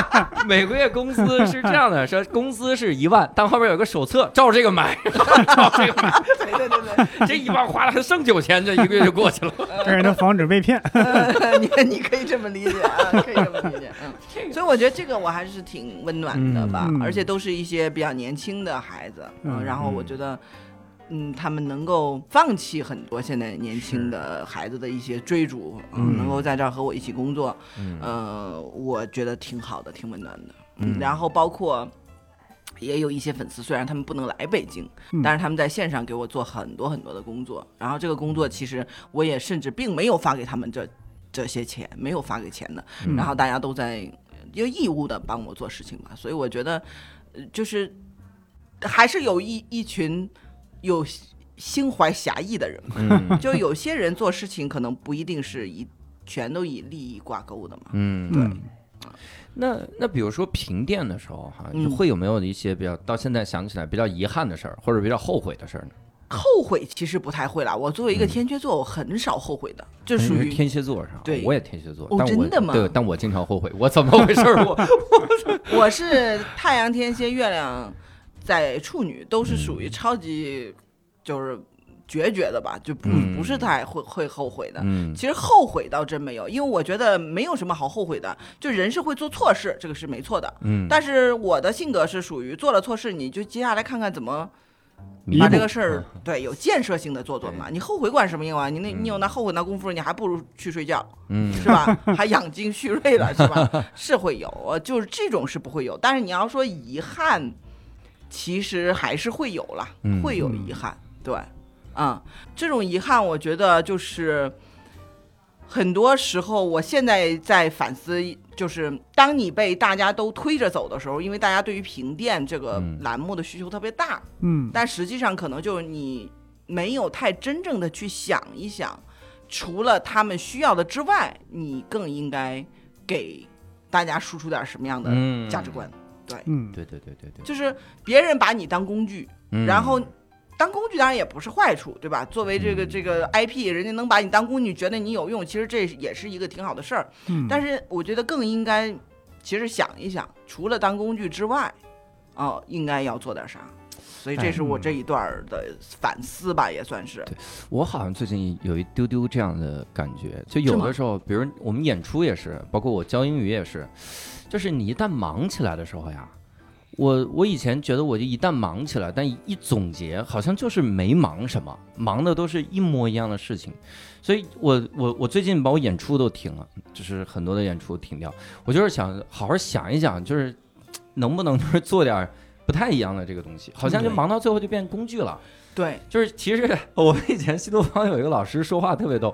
每个月工资是这样的，说工资是一万，但后边有个手册，照这个买，照这个买，对对对对，这一万花了还剩九千，这一个月就过去了。这是能防止被骗。呃你你可以这么理解啊，可以这么理解，嗯，所以我觉得这个我还是挺温暖的吧，而且都是一些比较年轻的孩子，嗯，嗯然后我觉得。嗯，他们能够放弃很多现在年轻的孩子的一些追逐，嗯能够在这儿和我一起工作，嗯呃，我觉得挺好的，挺温暖的。嗯然后包括也有一些粉丝，虽然他们不能来北京，嗯但是他们在线上给我做很多很多的工作。然后这个工作其实我也甚至并没有发给他们这这些钱，没有发给钱的。嗯然后大家都在就义务的帮我做事情嘛。所以我觉得，呃就是还是有一一群有心怀侠义的人嘛。嗯就有些人做事情可能不一定是以全都以利益挂钩的嘛。嗯，对，那那比如说评店的时候哈，你会有没有一些比较到现在想起来比较遗憾的事儿，或者比较后悔的事儿呢？后悔其实不太会啦，我作为一个天蝎座，我很少后悔的，就属于天蝎座是吧？对我也天蝎座，哦真的吗对，但我经常后悔，我怎么回事儿？我 我是太阳天蝎，月亮在处女，都是属于超级就是决绝的吧，就不、嗯不是太会会后悔的。嗯其实后悔倒真没有，因为我觉得没有什么好后悔的，就人是会做错事，这个是没错的。嗯，但是我的性格是属于做了错事，你就接下来看看怎么把这个事儿对有建设性的做做嘛。你后悔管什么用啊？你那嗯你有那后悔那功夫，你还不如去睡觉。嗯 是吧？还养精蓄锐了，是吧？是会有，呃就是这种是不会有。但是你要说遗憾，其实还是会有啦，嗯会有遗憾。对，嗯，这种遗憾，我觉得就是很多时候，我现在在反思，就是当你被大家都推着走的时候，因为大家对于评店这个嗯。栏目的需求特别大，嗯，但实际上可能就是你没有太真正的去想一想，除了他们需要的之外，你更应该给大家输出点什么样的嗯。价值观。嗯，对对对对对，就是别人把你当工具，嗯。然后当工具当然也不是坏处，对吧？作为这个嗯这个 IP，人家能把你当工具，觉得你有用，其实这也是一个挺好的事儿。嗯，但是我觉得更应该，其实想一想，除了当工具之外，哦，应该要做点啥。所以这是我这一段的反思吧，也算是。我好像最近有一丢丢这样的感觉，就有的时候，比如我们演出也是，包括我教英语也是，就是你一旦忙起来的时候呀，我我以前觉得我就一旦忙起来，但一总结好像就是没忙什么，忙的都是一模一样的事情，所以我我我最近把我演出都停了，就是很多的演出停掉，我就是想好好想一想，就是能不能就是做点不太一样的这个东西，好像就忙到最后就变工具了。对，就是其实 我们以前新东方有一个老师说话特别逗，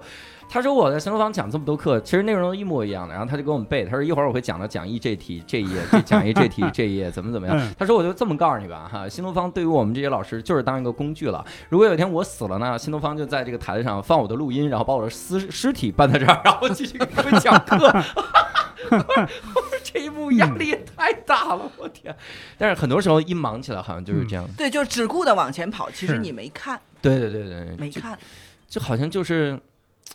他说我在新东方讲这么多课，其实内容都一模一样的，然后他就给我们背，他说一会儿我会讲到讲义这题这一页，这讲义这题 这一页怎么怎么样嗯。他说我就这么告诉你吧哈，新东方对于我们这些老师就是当一个工具了。如果有一天我死了呢，新东方就在这个台子上放我的录音，然后把我的尸尸体搬在这儿，然后继续给你们讲课。压力也太大了，我天！但是很多时候一忙起来，好像就是这样。对，就只顾着往前跑，其实你没看，对对对对，没看。就好像就是，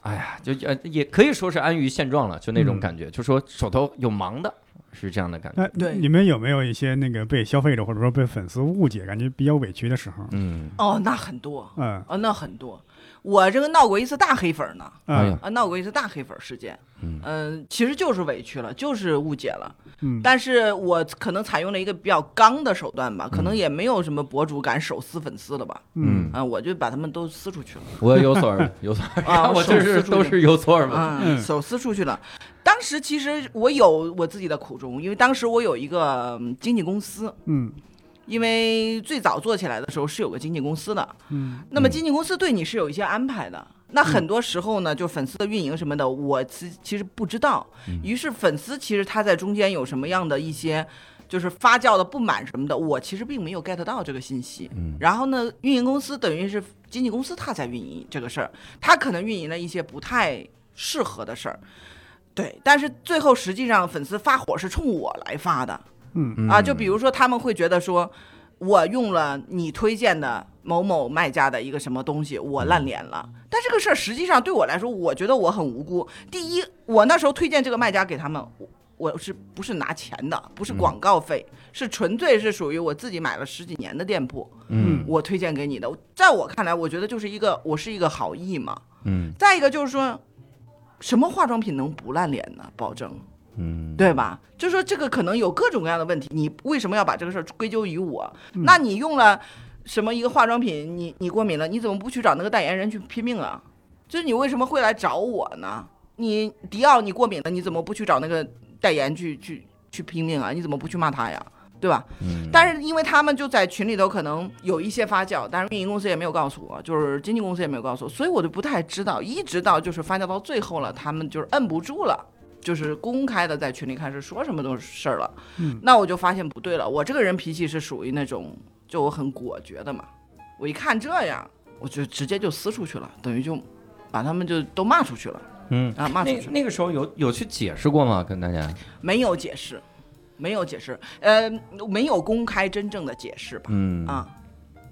哎呀，就呃也可以说是安于现状了，就那种嗯感觉，就说手头有忙的，是这样的感觉。那对你们有没有一些那个被消费者或者说被粉丝误解，感觉比较委屈的时候？嗯，哦，那很多，嗯哦，那很多。我这个闹过一次大黑粉呢，哎呀嗯啊，闹过一次大黑粉事件。嗯嗯、其实就是委屈了，就是误解了。嗯，但是我可能采用了一个比较刚的手段吧，可能嗯也没有什么博主敢手撕粉丝了吧。嗯啊，我就把他们都撕出去了。我有所耳闻，有所 耳闻，啊我这是都是有所耳闻。嗯，嗯手撕出去了。当时其实我有我自己的苦衷，因为当时我有一个嗯经纪公司，嗯因为最早做起来的时候是有个经纪公司的，嗯那么嗯经纪公司对你是有一些安排的。那很多时候呢，就粉丝的运营什么的，我其其实不知道。嗯于是粉丝其实他在中间有什么样的一些，就是发酵的不满什么的，我其实并没有 get 到这个信息。嗯然后呢，运营公司等于是经纪公司他在运营这个事儿，他可能运营了一些不太适合的事儿。对，但是最后实际上粉丝发火是冲我来发的，嗯啊，就比如说他们会觉得说，我用了你推荐的某某卖家的一个什么东西，我烂脸了。但这个事儿实际上对我来说，我觉得我很无辜。第一，我那时候推荐这个卖家给他们，我我是不是拿钱的？不是广告费，是纯粹是属于我自己买了十几年的店铺，嗯我推荐给你的。在我看来，我觉得就是一个我是一个好意嘛。嗯再一个就是说，什么化妆品能不烂脸呢？保证。嗯，对吧？就说这个可能有各种各样的问题，你为什么要把这个事儿归咎于我？嗯那你用了什么一个化妆品，你你过敏了，你怎么不去找那个代言人去拼命啊？就是你为什么会来找我呢？你迪奥你过敏了，你怎么不去找那个代言去去去拼命啊？你怎么不去骂他呀？对吧？嗯但是因为他们就在群里头可能有一些发酵，但是运营公司也没有告诉我，就是经纪公司也没有告诉我，所以我就不太知道。一直到就是发酵到最后了，他们就是摁不住了，就是公开的在群里开始说什么都是事儿了。嗯那我就发现不对了，我这个人脾气是属于那种就我很果决的嘛，我一看这样，我就直接就撕出去了，等于就把他们就都骂出去了嗯，啊，骂出去了。那那个时候有有去解释过吗？跟大家？没有解释，没有解释，呃，没有公开真正的解释吧。嗯啊，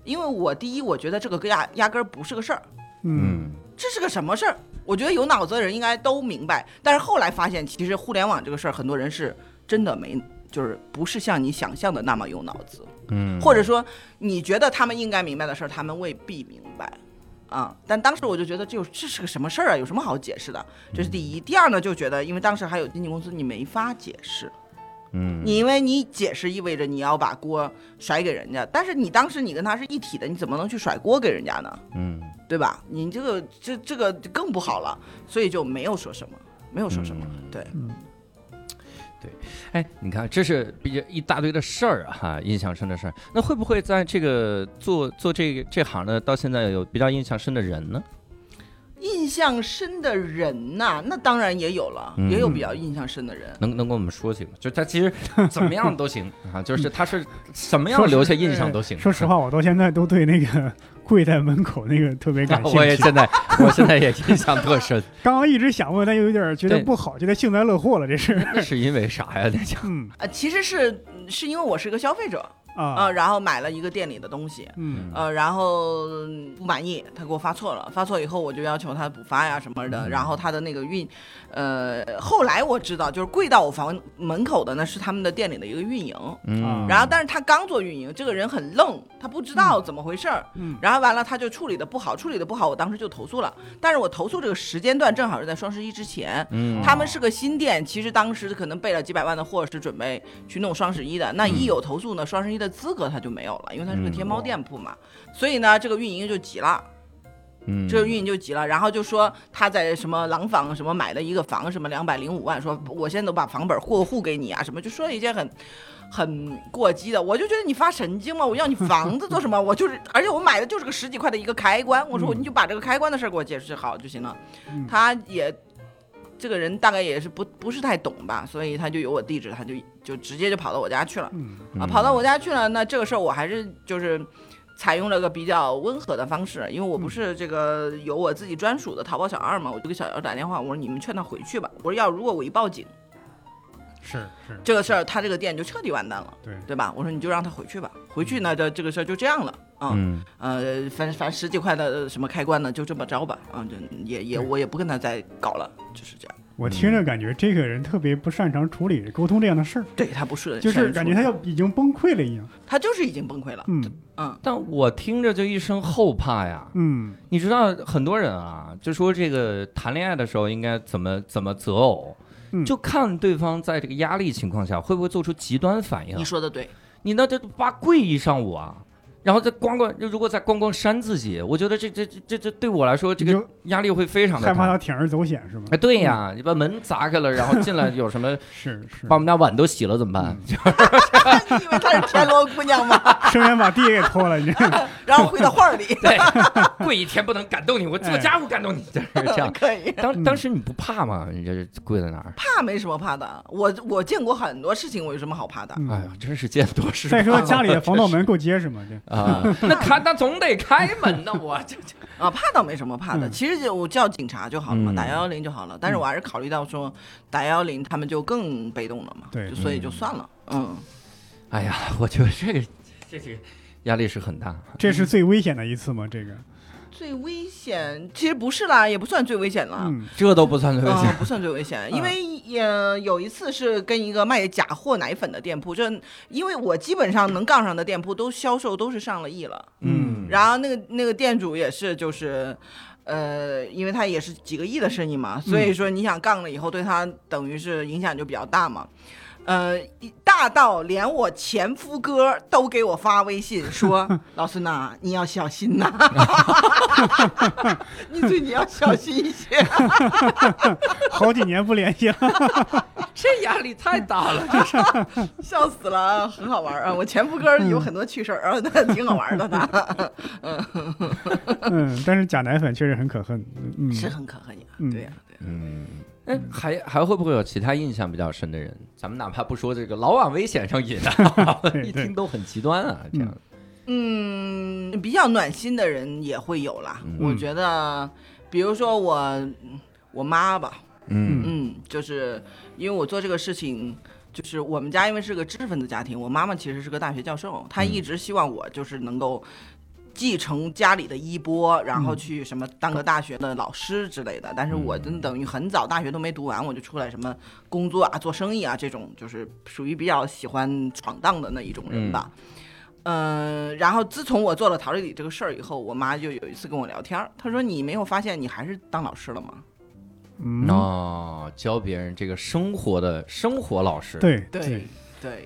因为我第一，我觉得这个压压根儿不是个事儿，嗯嗯这是个什么事儿？我觉得有脑子的人应该都明白。但是后来发现，其实互联网这个事儿，很多人是真的没，就是不是像你想象的那么有脑子，嗯，或者说你觉得他们应该明白的事儿，他们未必明白。啊！但当时我就觉得这有这是个什么事儿啊？有什么好解释的？这是第一。第二呢，就觉得因为当时还有经纪公司，你没法解释。嗯你因为你解释意味着你要把锅甩给人家，但是你当时你跟他是一体的，你怎么能去甩锅给人家呢？嗯对吧？你这个这这个更不好了，所以就没有说什么，没有说什么。嗯对，哎，你看，这是比较一大堆的事儿啊哈，印象深的事儿。那会不会在这个做做这个这行的，到现在有比较印象深的人呢？印象深的人呐、那当然也有了，嗯也有比较印象深的人。能能跟我们说几个？就他其实怎么样都行 啊，就是他是什么样留下印象都行。说实话，我到现在都对那个跪在门口那个特别感兴趣。我也现在我现在也印象特深，刚刚一直想问，但又有点觉得对不好，觉得幸灾乐祸了，这是。那是因为啥呀？那叫嗯呃，其实是是因为我是个消费者，呃，啊，然后买了一个店里的东西，嗯。呃，然后嗯不满意，他给我发错了，发错以后我就要求他补发呀什么的，然后他的那个运，呃，后来我知道就是跪到我房门口的呢是他们的店里的一个运营，嗯，然后但是他刚做运营，这个人很愣，他不知道怎么回事儿，嗯。然后完了他就处理的不好，处理的不好，我当时就投诉了，但是我投诉这个时间段正好是在双十一之前，嗯。他们是个新店，其实当时可能备了几百万的货，是准备去弄双十一的。那一有投诉呢，双十一的资格他就没有了，因为他是个嗯天猫店铺嘛。所以呢，这个运营就急了，嗯这个运营就急了，然后就说他在什么廊坊什么买了一个房，什么两百零五万，说我现在都把房本过户给你啊，什么就说了一些很。很过激的，我就觉得你发神经吗？我要你房子做什么？我就是，而且我买的就是个十几块的一个开关。我说你就把这个开关的事儿给我解释好就行了。嗯他也这个人大概也是不不是太懂吧，所以他就有我地址，他就就直接就跑到我家去了。嗯。啊，跑到我家去了。那这个事儿我还是就是采用了个比较温和的方式，因为我不是这个有我自己专属的淘宝小二嘛，我就给小姚打电话，我说你们劝他回去吧，我说要如果我一报警，是是，这个事儿他这个店就彻底完蛋了，对，对吧？我说你就让他回去吧，回去呢这这个事儿就这样了啊。嗯呃，反反正十几块的什么开关呢，就这么着吧，啊，就也也我也不跟他再搞了，就是这样。我听着感觉这个人特别不擅长处理沟通这样的事儿，对他不是，就是感觉他要已经崩溃了一样。他就是已经崩溃了。嗯嗯，但我听着就一身后怕呀。嗯你知道很多人啊，就说这个谈恋爱的时候应该怎么怎么择偶，嗯就看对方在这个压力情况下会不会做出极端反应你。说的对，你那这八跪一上午啊，然后再咣咣，如果再咣咣扇自己，我觉得这这这这这对我来说这个压力会非常的害怕大。他铤而走险是吗？哎，对呀，你把门砸开了，然后进来有什么，是是把，我们家碗都洗了怎么办？你以为她是田螺姑娘吗？生源把地也给拖了，你然后回到画里，对，跪一天不能感动你，我做家务感动你，就是这样。可以。当当时你不怕吗？你这是跪在哪儿？怕没什么怕的，我我见过很多事情，我有什么好怕的？嗯哎呀，真是见多识再说广家里的防盗门够结实吗？这啊，那开那总得开门呢，我这这啊，怕倒没什么怕的，嗯其实就我叫警察就好了嘛，嗯打幺幺零就好了。但是我还是考虑到说，打幺幺零他们就更被动了嘛，对就所以就算了。嗯，哎呀，我觉得这个这这个压力是很大。这是最危险的一次吗？这个，最危险其实不是啦，也不算最危险了。嗯这都不算最危啊、险。不算最危险，因为也、有一次是跟一个卖假货奶粉的店铺，这因为我基本上能杠上的店铺都销售都是上了亿了，嗯然后那个那个店主也是就是。呃，因为他也是几个亿的生意嘛，所以说你想杠了以后，对他等于是影响就比较大嘛。呃，大到连我前夫哥都给我发微信说：“老孙呐，你要小心呐，你最近要小心一些。”好几年不联系了，这压力太大了，这是。笑死了，很好玩啊！我前夫哥有很多趣事儿啊，那挺好玩的呢，嗯，但是假奶粉确实很可恨，嗯，是很可恨呀。嗯对呀、对呀、嗯，哎，还还会不会有其他印象比较深的人？咱们哪怕不说这个老往危险上引啊，一听都很极端啊，这样。嗯，比较暖心的人也会有啦。嗯我觉得，比如说我我妈吧，嗯嗯，就是因为我做这个事情。就是我们家因为是个知识分子家庭，我妈妈其实是个大学教授，她一直希望我就是能够继承家里的衣钵，然后去什么当个大学的老师之类的。但是我真等于很早大学都没读完，我就出来什么工作啊、做生意啊这种，就是属于比较喜欢闯荡的那一种人吧。嗯、然后自从我做了陶丽丽这个事儿以后，我妈就有一次跟我聊天，她说：“你没有发现你还是当老师了吗？”嗯，哦，教别人这个生活的生活老师，，对对。对，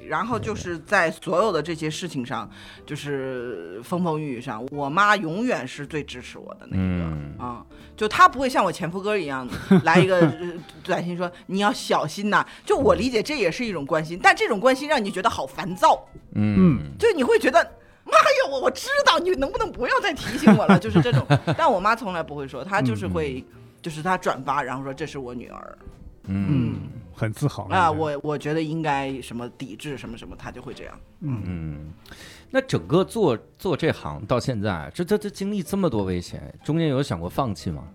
然后就是在所有的这些事情上，就是风风雨雨上，我妈永远是最支持我的那一个。嗯啊、就她不会像我前夫哥一样来一个 呃短信说你要小心呐、就我理解这也是一种关心，但这种关心让你觉得好烦躁，嗯。就你会觉得妈呀，我我知道你能不能不要再提醒我了，就是这种。但我妈从来不会说，她就是会，就是她转发，然后说这是我女儿嗯很自豪啊，我我觉得应该什么抵制什么什么，他就会这样。嗯。那整个做做这行到现在，这这这经历这么多危险，中间有想过放弃吗？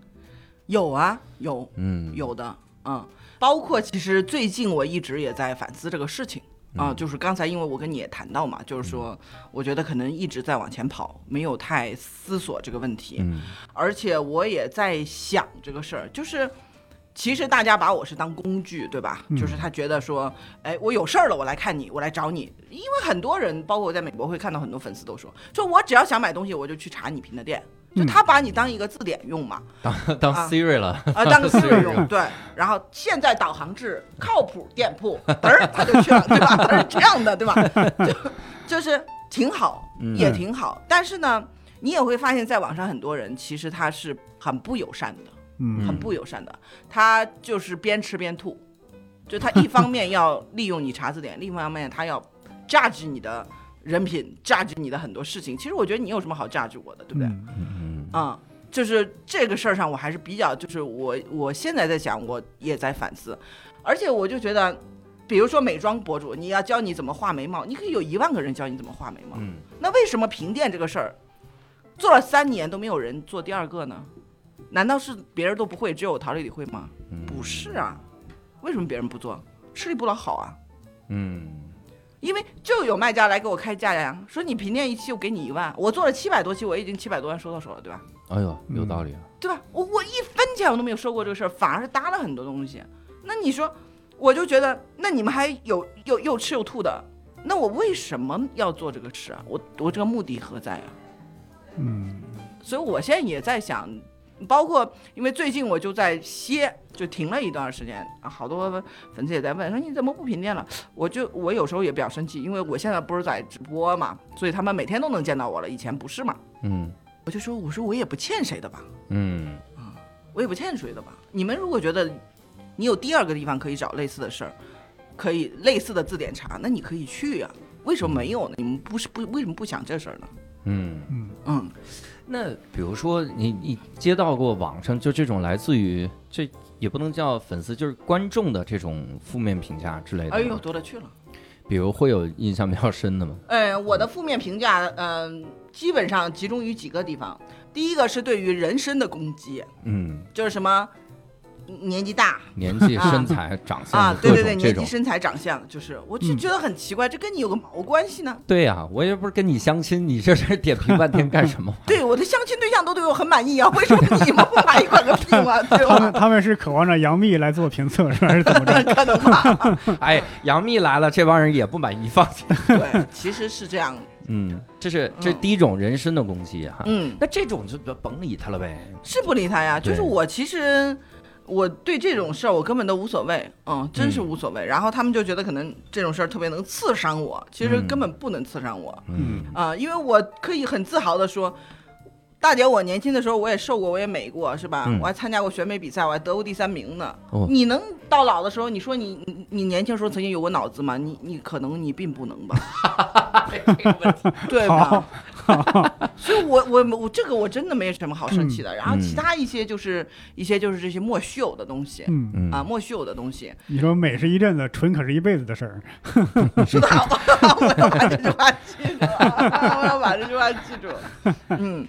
有啊，有嗯，有的，嗯，包括其实最近我一直也在反思这个事情，啊，嗯就是刚才因为我跟你也谈到嘛，就是说，我觉得可能一直在往前跑，没有太思索这个问题，嗯而且我也在想这个事儿，就是。其实大家把我是当工具，对吧？嗯就是他觉得说，哎，我有事儿了，我来看你，我来找你。因为很多人，包括我在美国会看到很多粉丝都说，说我只要想买东西，我就去查你评的店，就嗯他把你当一个字典用嘛，当 当啊 Siri 了，啊，当 个 Siri 用，对。然后现在导航至靠谱店铺，嘚儿 他就去了，对吧？他是这样的，对吧？就就是挺好，嗯也挺好。但是呢，你也会发现，在网上很多人其实他是很不友善的，嗯很不友善的。他就是边吃边吐，就他一方面要利用你查字典，另一方面他要 judge 你的人品，judge 你的很多事情。其实我觉得你有什么好 judge 我的，对不对？嗯就是这个事儿上，我还是比较，就是我我现在在想，我也在反思，而且我就觉得，比如说美妆博主，你要教你怎么画眉毛，你可以有一万个人教你怎么画眉毛，嗯那为什么平店这个事儿做了三年都没有人做第二个呢？难道是别人都不会，只有我陶丽丽会吗？嗯，不是啊，为什么别人不做？吃力不讨好啊。嗯因为就有卖家来给我开价呀，说你评店一期我给你一万，我做了七百多期，我已经七百多万收到手了，对吧？哎呦，有道理啊，对吧？我我一分钱我都没有收过这个事儿，反而是搭了很多东西。那你说，我就觉得，那你们还有又又吃又吐的，那我为什么要做这个事啊？我我这个目的何在啊？嗯所以我现在也在想，包括因为最近我就在歇，就停了一段时间啊，好多粉丝也在问说你怎么不评店了？我就我有时候也比较生气，因为我现在不是在直播嘛，所以他们每天都能见到我了，以前不是嘛。嗯我就说我说我也不欠谁的吧，嗯我也不欠谁的吧。你们如果觉得你有第二个地方可以找类似的事儿，可以类似的字典查，那你可以去呀、为什么没有呢？你们不是不为什么不想这事儿呢？嗯。嗯嗯，那比如说你你接到过网上就这种来自于这也不能叫粉丝，就是观众的这种负面评价之类的。哎呦，多了去了。比如会有印象比较深的吗？呃，我的负面评价，嗯、基本上集中于几个地方。第一个是对于人身的攻击，嗯，就是什么年纪大年纪、啊身材、长相啊，对对对。年纪、身材、长相，就是我就嗯觉得很奇怪，这跟你有个毛关系呢？对呀、我也不是跟你相亲，你这是点评半天干什么？对，我的相亲对象都对我很满意啊，为什么你们不满意管个屁嘛？对他们？他们是渴望着杨幂来做评测是吧？还是怎么着？可能吧。哎，杨幂来了，这帮人也不满意，放心。对，其实是这样。嗯，这是这是嗯第一种人身的攻击哈。嗯，那这种就甭理他了呗。是不理他呀，就是我其实。我对这种事儿我根本都无所谓，嗯，真是嗯无所谓。然后他们就觉得可能这种事儿特别能刺伤我，其实嗯根本不能刺伤我。嗯啊、因为我可以很自豪的说，大姐，我年轻的时候我也瘦过，我也美过，是吧？嗯我还参加过选美比赛，我还得过第三名呢。哦你能到老的时候，你说你你你年轻时候曾经有过脑子吗？你你可能你并不能吧，对吧？所以我我我这个我真的没什么好生气的。然后其他一些就是一些就是这些莫须有的东西。啊，莫须有的东西，你说美是一阵子，纯可是一辈子的事儿。是的，我要把这句话记住，我要把这句话记住。嗯，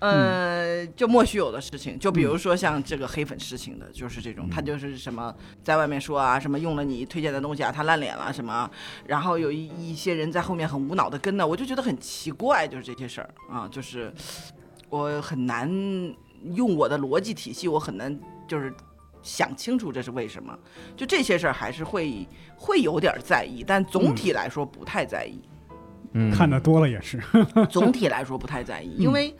呃，就莫须有的事情，就比如说像这个黑粉事情的，就是这种，他就是什么在外面说啊，什么用了你推荐的东西啊，他烂脸了什么，然后有一一些人在后面很无脑的跟呢，我就觉得很奇怪，就是这些事儿啊，就是我很难用我的逻辑体系，我很难就是。想清楚这是为什么，就这些事儿还是会会有点儿在意，但总体来说不太在意。嗯。看的多了也是。总体来说不太在意，因为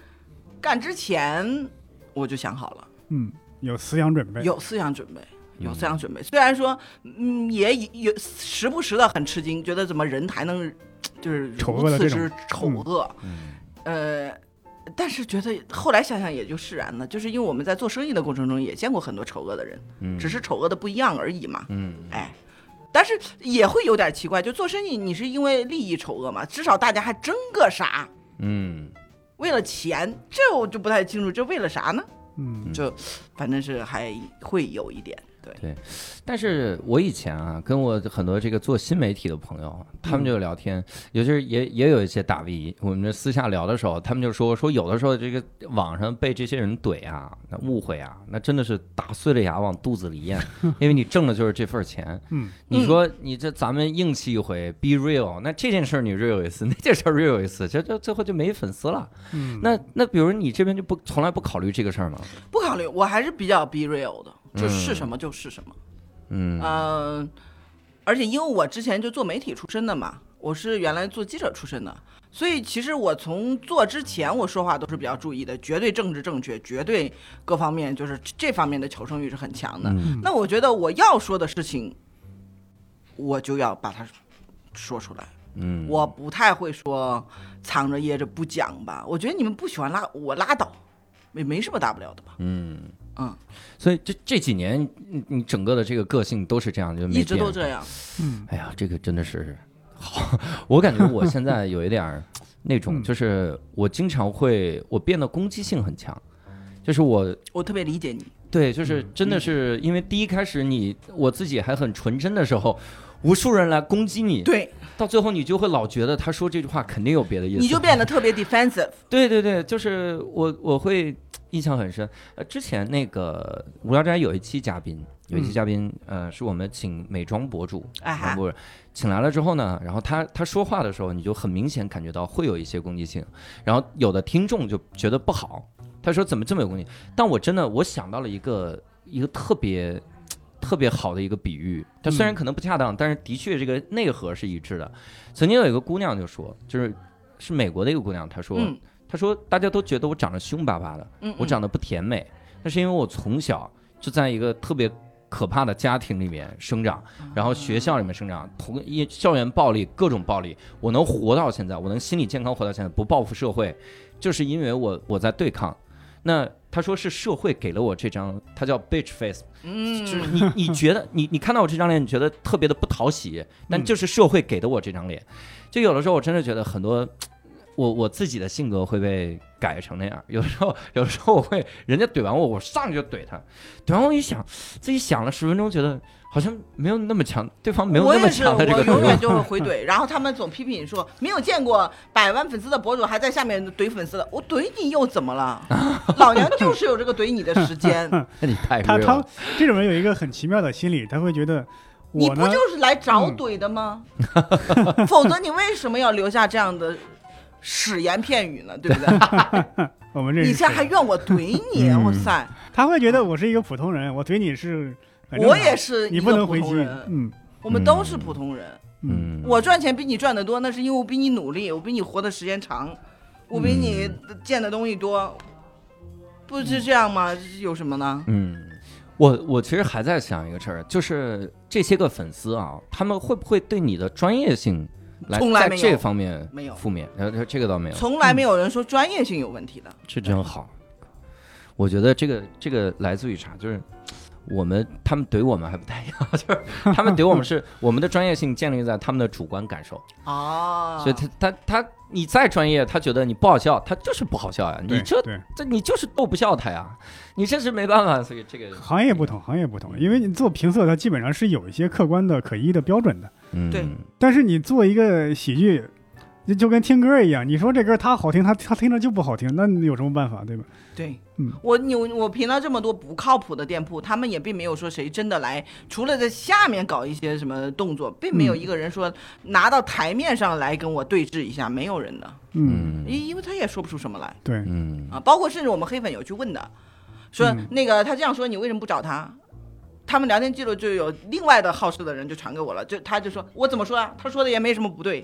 干之前我就想好了，嗯，有思想准备。有思想准备，有思想准备。虽然说，嗯，也有时不时的很吃惊，觉得怎么人还能 就是丑如此恶的这种之丑恶，嗯呃。但是觉得后来想想也就释然了，就是因为我们在做生意的过程中也见过很多丑恶的人，嗯只是丑恶的不一样而已嘛。嗯哎，但是也会有点奇怪，就做生意你是因为利益丑恶嘛，至少大家还争个啥？嗯为了钱，这我就不太清楚，这为了啥呢？嗯，就反正是还会有一点，但是我以前啊，跟我很多这个做新媒体的朋友，他们就聊天，尤其是也也有一些大 V，我们这私下聊的时候，他们就说说有的时候这个网上被这些人怼啊，那误会啊，那真的是打碎了牙往肚子里咽，因为你挣的就是这份钱。嗯，你说你这咱们硬气一回，be real，那这件事儿你 real 一次，那件事儿 real 一次，这这最后就没粉丝了。嗯，那那比如你这边就不从来不考虑这个事儿吗？不考虑，我还是比较 be real 的，就嗯是什么就是什么。嗯嗯、而且因为我之前就做媒体出身的嘛，我是原来做记者出身的，所以其实我从做之前我说话都是比较注意的，绝对政治正确，绝对各方面就是这方面的求生欲是很强的。嗯那我觉得我要说的事情，我就要把它说出来。嗯，我不太会说藏着掖着不讲吧。我觉得你们不喜欢拉我拉倒，没没什么大不了的吧。嗯。嗯，所以这这几年，你你整个的这个个性都是这样，就一直都。这样。嗯哎呀，这个真的是好，我感觉我现在有一点儿那种，嗯就是我经常会我变得攻击性很强，就是我我特别理解你。对，就是真的是因为第一开始你我自己还很纯真的时候，无数人来攻击你，对，到最后你就会老觉得他说这句话肯定有别的意思，你就变得特别 defensive。对对对，就是我我会印象很深。呃，之前那个无聊斋有一期嘉宾，有一期嗯嘉宾，呃，是我们请美妆博主，美妆博主请来了之后呢，然后他他说话的时候，你就很明显感觉到会有一些攻击性，然后有的听众就觉得不好，他说怎么这么有攻击？但我真的我想到了一个一个特别。特别好的一个比喻，它虽然嗯可能不恰当，但是的确这个内核是一致的。曾经有一个姑娘就说，就是是美国的一个姑娘，她说，嗯。她说大家都觉得我长得凶巴巴的，嗯，我长得不甜美，那是因为我从小就在一个特别可怕的家庭里面生长，然后学校里面生长，同一校园暴力各种暴力，我能活到现在，我能心理健康活到现在，不报复社会，就是因为我我在对抗。那她说是社会给了我这张，他叫 bitch face，嗯，就是你你觉得你你看到我这张脸，你觉得特别的不讨喜，但嗯就是社会给的我这张脸。就有的时候我真的觉得很多，我我自己的性格会被改成那样。有的时候有的时候我会人家怼完我，我上去就怼他，怼完我一想，自己想了十分钟，觉得好像没有那么强，对方没有那么我也是，我强的这个永远。就会回怼，然后他们总批评说没有见过百万粉丝的博主还在下面怼粉丝的，我怼你又怎么了？老娘就是有这个怼你的时间，那你太他了这种人有一个很奇妙的心理，他会觉得，你不就是来找嗯怼的吗？否则你为什么要留下这样的只言片语呢？对不对？我们认识你现在还，怨我怼你，嗯哇塞！他会觉得我是一个普通人，我怼你是我也是你一个不能回击，普通人，嗯我们都是普通人。嗯，我赚钱比你赚的多，那是因为我比你努力，我比你活的时间长，我比你见的东西多，不是这样吗？有什么呢？嗯，我我其实还在想一个事儿，就是这些个粉丝啊，他们会不会对你的专业性来从来没有这方面没有负面？然后这个倒没有，从来没有人说专业性有问题的。这真好。我觉得这个这个来自于啥？就是我们他们怼我们还不太一样，就是他们怼我们是我们的专业性建立在他们的主观感受，哦，所以他他他你再专业，他觉得你不好笑，他就是不好笑呀，你这这你就是逗不笑他呀，你这是没办法，所以这个行业不同，行业不同，因为你做评测，它基本上是有一些客观的、可依的标准的。嗯。对。但是你做一个喜剧，就就跟听歌一样，你说这歌他好听，他他听着就不好听，那你有什么办法，对吧？对，嗯。我你我评了这么多不靠谱的店铺，他们也并没有说谁真的来，除了在下面搞一些什么动作，并没有嗯一个人说拿到台面上来跟我对峙一下，没有人的，嗯，嗯因因为他也说不出什么来。对，嗯。啊。包括甚至我们黑粉有去问的，说嗯。那个他这样说，你为什么不找他？他们聊天记录就有另外的好事的人就传给我了，就他就说我怎么说啊？他说的也没什么不对，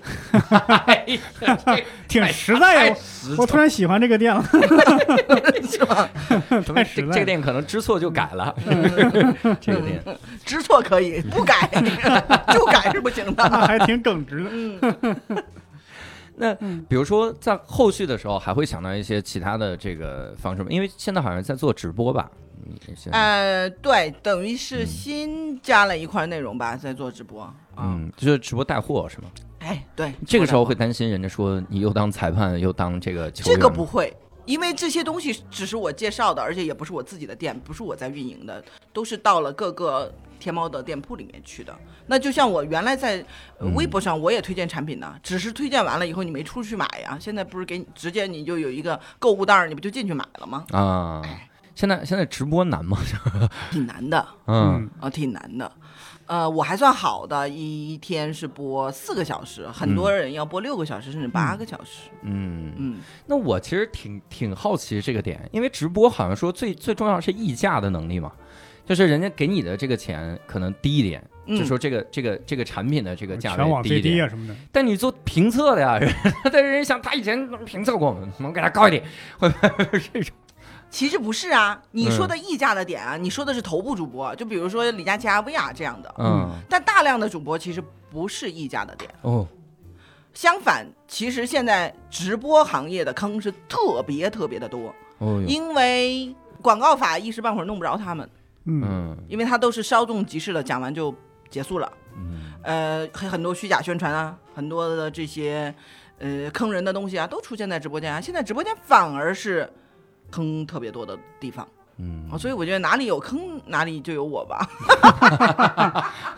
挺实在呀。我我突然喜欢这个店了，是吧？太实在了这这个店可能知错就改了，这个店。知错可以，不改 就改是不行的。那还挺耿直的。嗯，那比如说在后续的时候，还会想到一些其他的这个方式吗？因为现在好像在做直播吧？呃，对，等于是嗯新加了一块内容吧，在做直播啊。嗯，就是直播带货是吗？哎，对，这个时候会担心人家说你又当裁判又当这个球员，这个不会，因为这些东西只是我介绍的，而且也不是我自己的店，不是我在运营的，都是到了各个天猫的店铺里面去的。那就像我原来在微博上我也推荐产品呢，只是推荐完了以后你没出去买呀。现在不是给你直接你就有一个购物袋儿，你不就进去买了吗？啊，现在现在直播难吗？挺难的嗯啊，挺难的。呃，我还算好的，一天是播四个小时，很多人要播六个小时甚至八个小时。嗯，嗯，那我其实挺挺好奇这个点，因为直播好像说最最重要是议价的能力嘛，就是人家给你的这个钱可能低一点，嗯就说这个这个这个产品的这个价位全网最低一点，啊什么的，但你做评测的呀，但是人想他以前评测过，我们我们给他高一点，会不会这种？其实不是啊，你说嗯的溢价的点啊，你说的是头部主播，就比如说李佳琦、薇娅这样的。嗯。但大量的主播其实不是溢价的点，哦。相反，其实现在直播行业的坑是特别特别的多，哦因为广告法一时半会儿弄不着他们，嗯，嗯。因为他都是稍纵即逝的，讲完就结束了。嗯。呃，很很多虚假宣传啊，很多的这些呃坑人的东西啊，都出现在直播间啊。现在直播间反而是坑特别多的地方。嗯哦，所以我觉得哪里有坑，哪里就有我吧。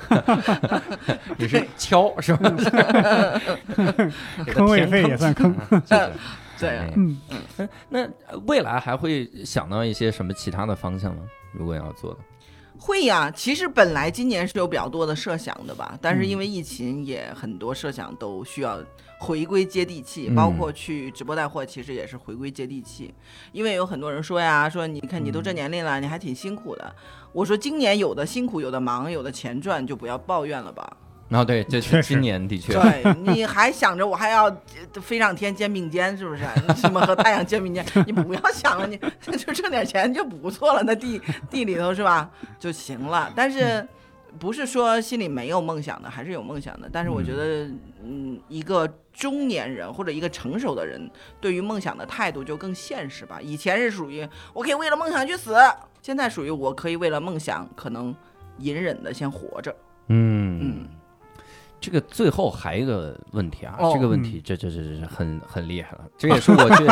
你是敲 是吧？坑位费也算坑。对嗯嗯，那呃未来还会想到一些什么其他的方向吗？如果要做的，会呀，其实本来今年是有比较多的设想的吧，但是嗯因为疫情，也很多设想都需要回归接地气，嗯包括去直播带货，其实也是回归接地气。因为有很多人说呀，说你看你都这年龄了，你还挺辛苦的。我说今年有的辛苦，有的忙，有的钱赚，就不要抱怨了吧。啊对，这确实今年的确，对，你还想着我还要呃飞上天肩并肩，是不是？什么和太阳肩并肩？你不要想了，你 就挣点钱就不错了。那地地里头是吧就行了。但是不是说心里没有梦想的，还是有梦想的。但是我觉得，嗯，一个中年人或者一个成熟的人，对于梦想的态度就更现实吧。以前是属于我可以为了梦想去死，现在属于我可以为了梦想可能隐忍的先活着。嗯嗯。这个最后还有一个问题啊，哦这个问题这这这这很很厉害了，这也是我去，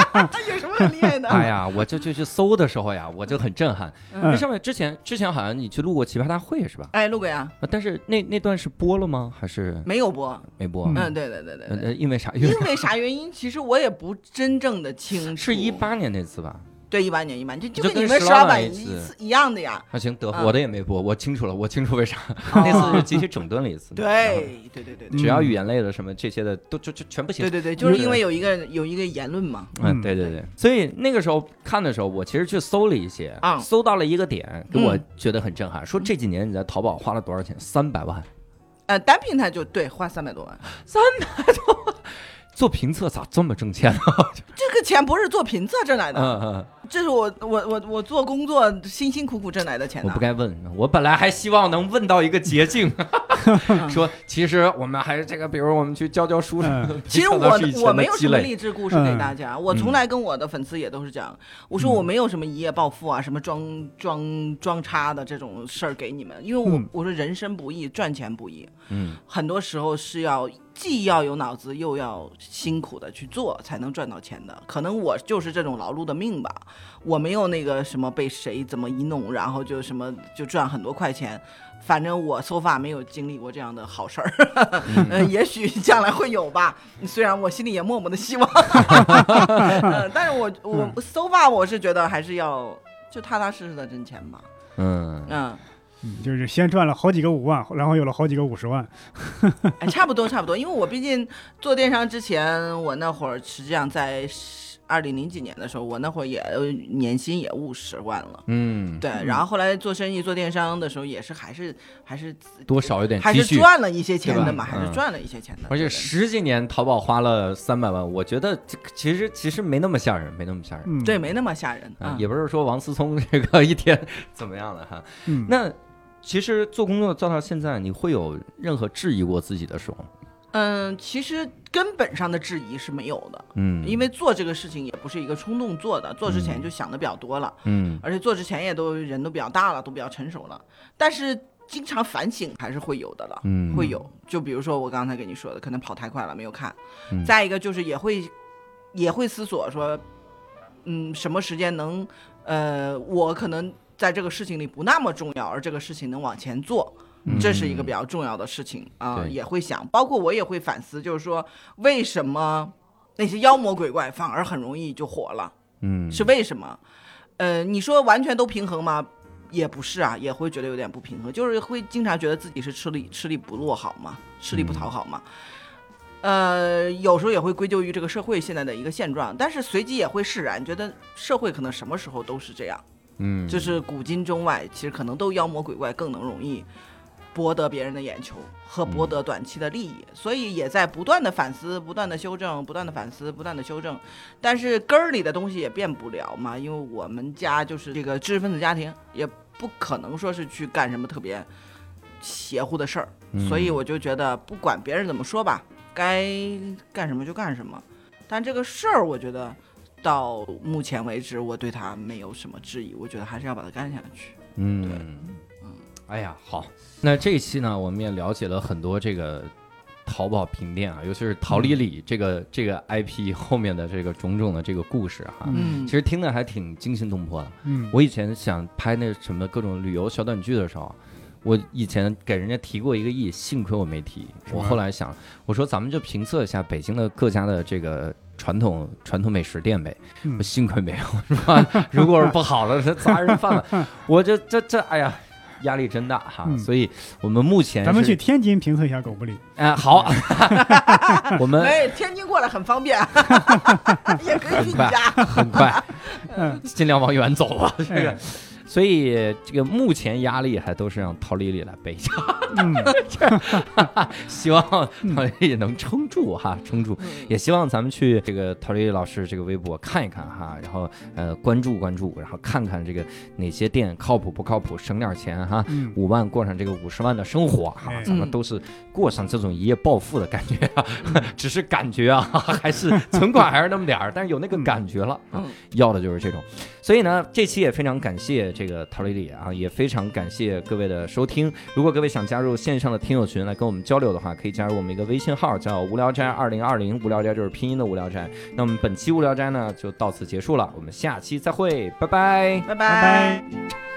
有什么很厉害的？哎呀，我就就去搜的时候呀，我就很震撼。嗯那上面之前之前好像你去录过奇葩大会是吧？哎，录过啊，啊但是那那段是播了吗？还是没有播。没播？嗯嗯，对对对对呃，对。呃因为啥？因为因为啥原因？其实我也不真正的清楚。是一八年那次吧？对一八年一八年，就跟你们跟石老板石老板一一次次一样的呀。那，行得，嗯我的也没播，我清楚了，我清楚为啥。哦 那次是集体整顿了一次。对对对对对只要语言类的什么这些的都就就全不行对。对对，就是因为有一个有一个言论嘛。嗯，嗯对对对，所以那个时候看的时候，我其实去搜了一些，啊搜到了一个点，给我嗯觉得很震撼，说这几年你在淘宝花了多少钱？三百万，呃，单平台就对花三百多万，三百多 做评测咋这么挣钱呢？这个钱不是做评测挣来的，嗯嗯，这是我我我我做工作辛辛苦苦挣来的钱呢我不。该问，我本来还希望能问到一个捷径，说其实我们还是这个，比如我们去教教书什么的。其实 我我没有什么励志故事给大家，我从来跟我的粉丝也都是这样，我说我没有什么一夜暴富啊，什么装装装叉的这种事儿给你们，因为我、嗯我说人生不易，赚钱不易，嗯很多时候是要既要有脑子，又要辛苦的去做，才能赚到钱的。可能我就是这种劳碌的命吧，我没有那个什么被谁怎么一弄，然后就什么就赚很多块钱。反正我 so far 没有经历过这样的好事儿，嗯，也许将来会有吧。虽然我心里也默默的希望，呃但是我我 so far 我是觉得还是要就踏踏实实的挣钱吧。嗯嗯，嗯就是先赚了好几个五万，然后有了好几个五十万。哎，差不多差不多，因为我毕竟做电商之前，我那会儿实际上在二零零几年的时候，我那会儿也呃年薪也五十万了。嗯，对，然后后来做生意做电商的时候，也是还是还是多少有点还是积蓄。赚了一些钱的嘛，还是嗯赚了一些钱的。而且十几年淘宝花了三百万，我觉得这其实其实没那么吓人，没那么吓人。嗯，对，没那么吓人啊啊，。也不是说王思聪这个一天 怎么样了哈。嗯，那其实做工作做到现在，你会有任何质疑过自己的时候？嗯，其实根本上的质疑是没有的，嗯，因为做这个事情也不是一个冲动做的，做之前就想的比较多了。嗯。而且做之前也都人都比较大了，都比较成熟了，但是经常反省还是会有的了，嗯。会有。就比如说我刚才跟你说的，可能跑太快了没有看，嗯。再一个就是也会也会思索说，嗯，什么时间能，呃，我可能在这个事情里不那么重要，而这个事情能往前做，这是一个比较重要的事情啊、对也会想，包括我也会反思，就是说为什么那些妖魔鬼怪反而很容易就火了，嗯，是为什么？呃，你说完全都平衡吗？也不是啊，也会觉得有点不平衡，就是会经常觉得自己是吃力吃力不落好嘛，吃力不讨好嘛。呃，有时候也会归咎于这个社会现在的一个现状，但是随即也会释然，觉得社会可能什么时候都是这样，嗯，就是古今中外，其实可能都妖魔鬼怪更能容易博得别人的眼球和博得短期的利益，所以也在不断的反思、不断的修正、不断的反思、不断的修正，但是根儿里的东西也变不了嘛，因为我们家就是这个知识分子家庭，也不可能说是去干什么特别邪乎的事儿，嗯。所以我就觉得不管别人怎么说吧，该干什么就干什么，但这个事儿我觉得。到目前为止，我对他没有什么质疑，我觉得还是要把它干下去。嗯对嗯，哎呀，好，那这一期呢，我们也了解了很多这个淘宝平店啊，尤其是淘里里这个、这个 IP 后面的这个种种的这个故事哈。嗯其实听的还挺惊心动魄的。嗯，我以前想拍那什么各种旅游小短剧的时候，我以前给人家提过一个亿，幸亏我没提。我后来想，我说咱们就评测一下北京的各家的这个传统传统美食店呗。嗯我幸亏没有，是吧？如果是不好的，这砸人饭碗，我这这这，哎呀。压力真大哈，嗯所以我们目前咱们去天津评测一下狗不理。哎好，我们哎，天津过来很方便，也可以去你家。很快嗯，尽量往远走吧，这个哎，所以这个目前压力还都是让陶丽丽来背一下，嗯，希望陶丽丽能撑住哈，撑住。嗯也希望咱们去这个陶丽丽老师这个微博看一看哈，然后呃关注关注，然后看看这个哪些店靠谱不靠谱，省点钱哈。嗯，五万过上这个五十万的生活哈哎，咱们都是过上这种一夜暴富的感觉啊，只是感觉啊，还是存款还是那么点儿，但是有那个感觉了要的就是这种。所以呢，这期也非常感谢这个陶丽丽啊，也非常感谢各位的收听。如果各位想加入线上的听友群来跟我们交流的话，可以加入我们一个微信号，叫“无聊斋二零二零”，无聊斋就是拼音的无聊斋。那我们本期无聊斋呢就到此结束了，我们下期再会，拜拜。拜拜拜。